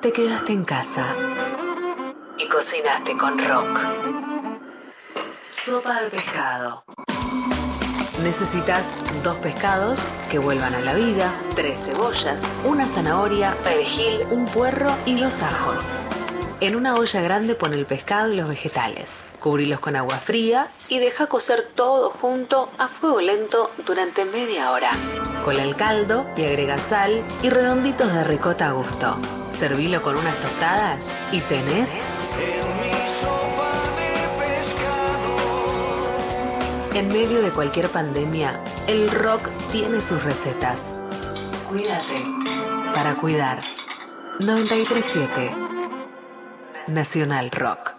te quedaste en casa y cocinaste con rock. Sopa de pescado. Necesitas dos pescados que vuelvan a la vida, tres cebollas, una zanahoria, perejil, un puerro y los ajos. En una olla grande pon el pescado y los vegetales. Cubrilos con agua fría y deja cocer todo junto a fuego lento durante media hora. Cola el caldo y agrega sal y redonditos de ricota a gusto. Servilo con unas tostadas y tenés En medio de cualquier pandemia, el rock tiene sus recetas. Cuídate para cuidar. 937 Nacional Rock.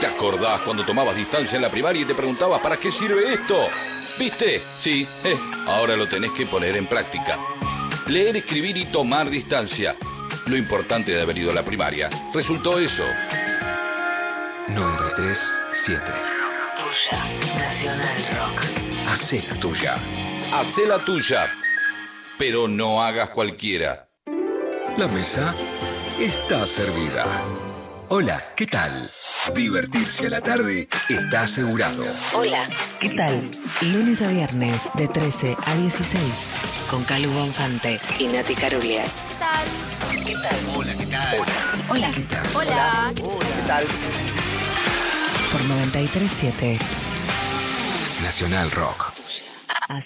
¿Te acordás cuando tomabas distancia en la primaria y te preguntabas para qué sirve esto? ¿Viste? Sí, eh, ahora lo tenés que poner en práctica. Leer, escribir y tomar distancia. Lo importante de haber ido a la primaria resultó eso. 937. Nacional Rock. Hacé la tuya. Hacé la tuya, pero no hagas cualquiera. La mesa está servida. Hola, ¿qué tal? Divertirse a la tarde está asegurado. Hola, ¿qué tal? Lunes a viernes de 13 a 16 con Calu Bonfante y Nati Carulias. ¿Qué tal? ¿Qué tal? Hola, ¿qué tal? Hola. ¿Qué tal? Hola. ¿Qué tal? Por 937 Nacional Rock.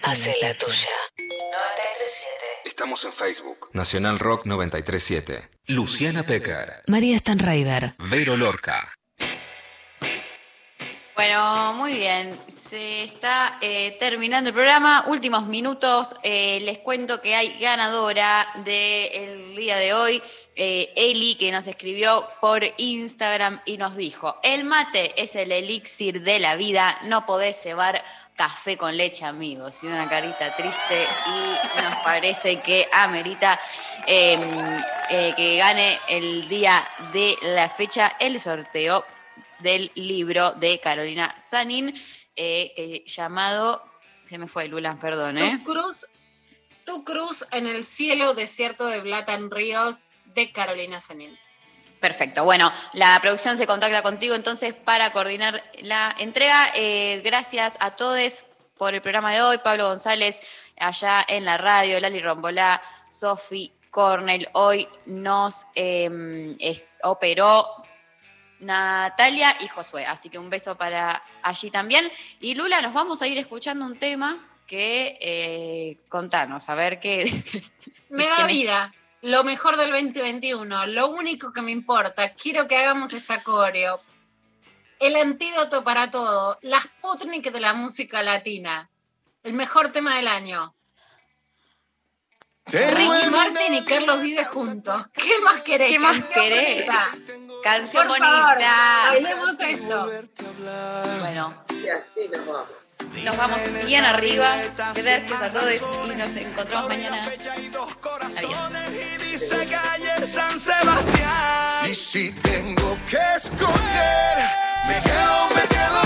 Hace la tuya. 937 Estamos en Facebook. Nacional Rock 937. Luciana Pecker. María Stanraiver. Vero Lorca. Bueno, muy bien. Se está eh, terminando el programa. Últimos minutos. Eh, les cuento que hay ganadora del día de hoy, eh, Eli, que nos escribió por Instagram y nos dijo: El mate es el elixir de la vida. No podés cebar café con leche, amigos. Y una carita triste. Y nos parece que amerita eh, eh, que gane el día de la fecha el sorteo del libro de Carolina Sanin, eh, llamado. Se me fue Lula, perdón, ¿eh? Tu cruz, tu cruz en el cielo desierto de Blatan Ríos de Carolina Sanín. Perfecto. Bueno, la producción se contacta contigo entonces para coordinar la entrega. Eh, gracias a todos por el programa de hoy. Pablo González allá en la radio, Lali Rombolá, Sofi Cornell. Hoy nos eh, es- operó Natalia y Josué. Así que un beso para allí también. Y Lula, nos vamos a ir escuchando un tema que eh, contanos, a ver qué. Me da ¿Quién es? Lo mejor del 2021. Lo único que me importa. Quiero que hagamos esta coreo. El antídoto para todo. La Sputnik de la música latina. El mejor tema del año. Ricky Martin y Carlos Vives juntos. ¿Qué más querés? ¿Qué más querés? Canción Por bonita. Favor, bailemos esto. Bueno. Y así nos vamos. Nos vamos bien arriba. Gracias a todos y nos encontramos mañana. Adiós. Y si tengo que escoger, me quedo, me quedo.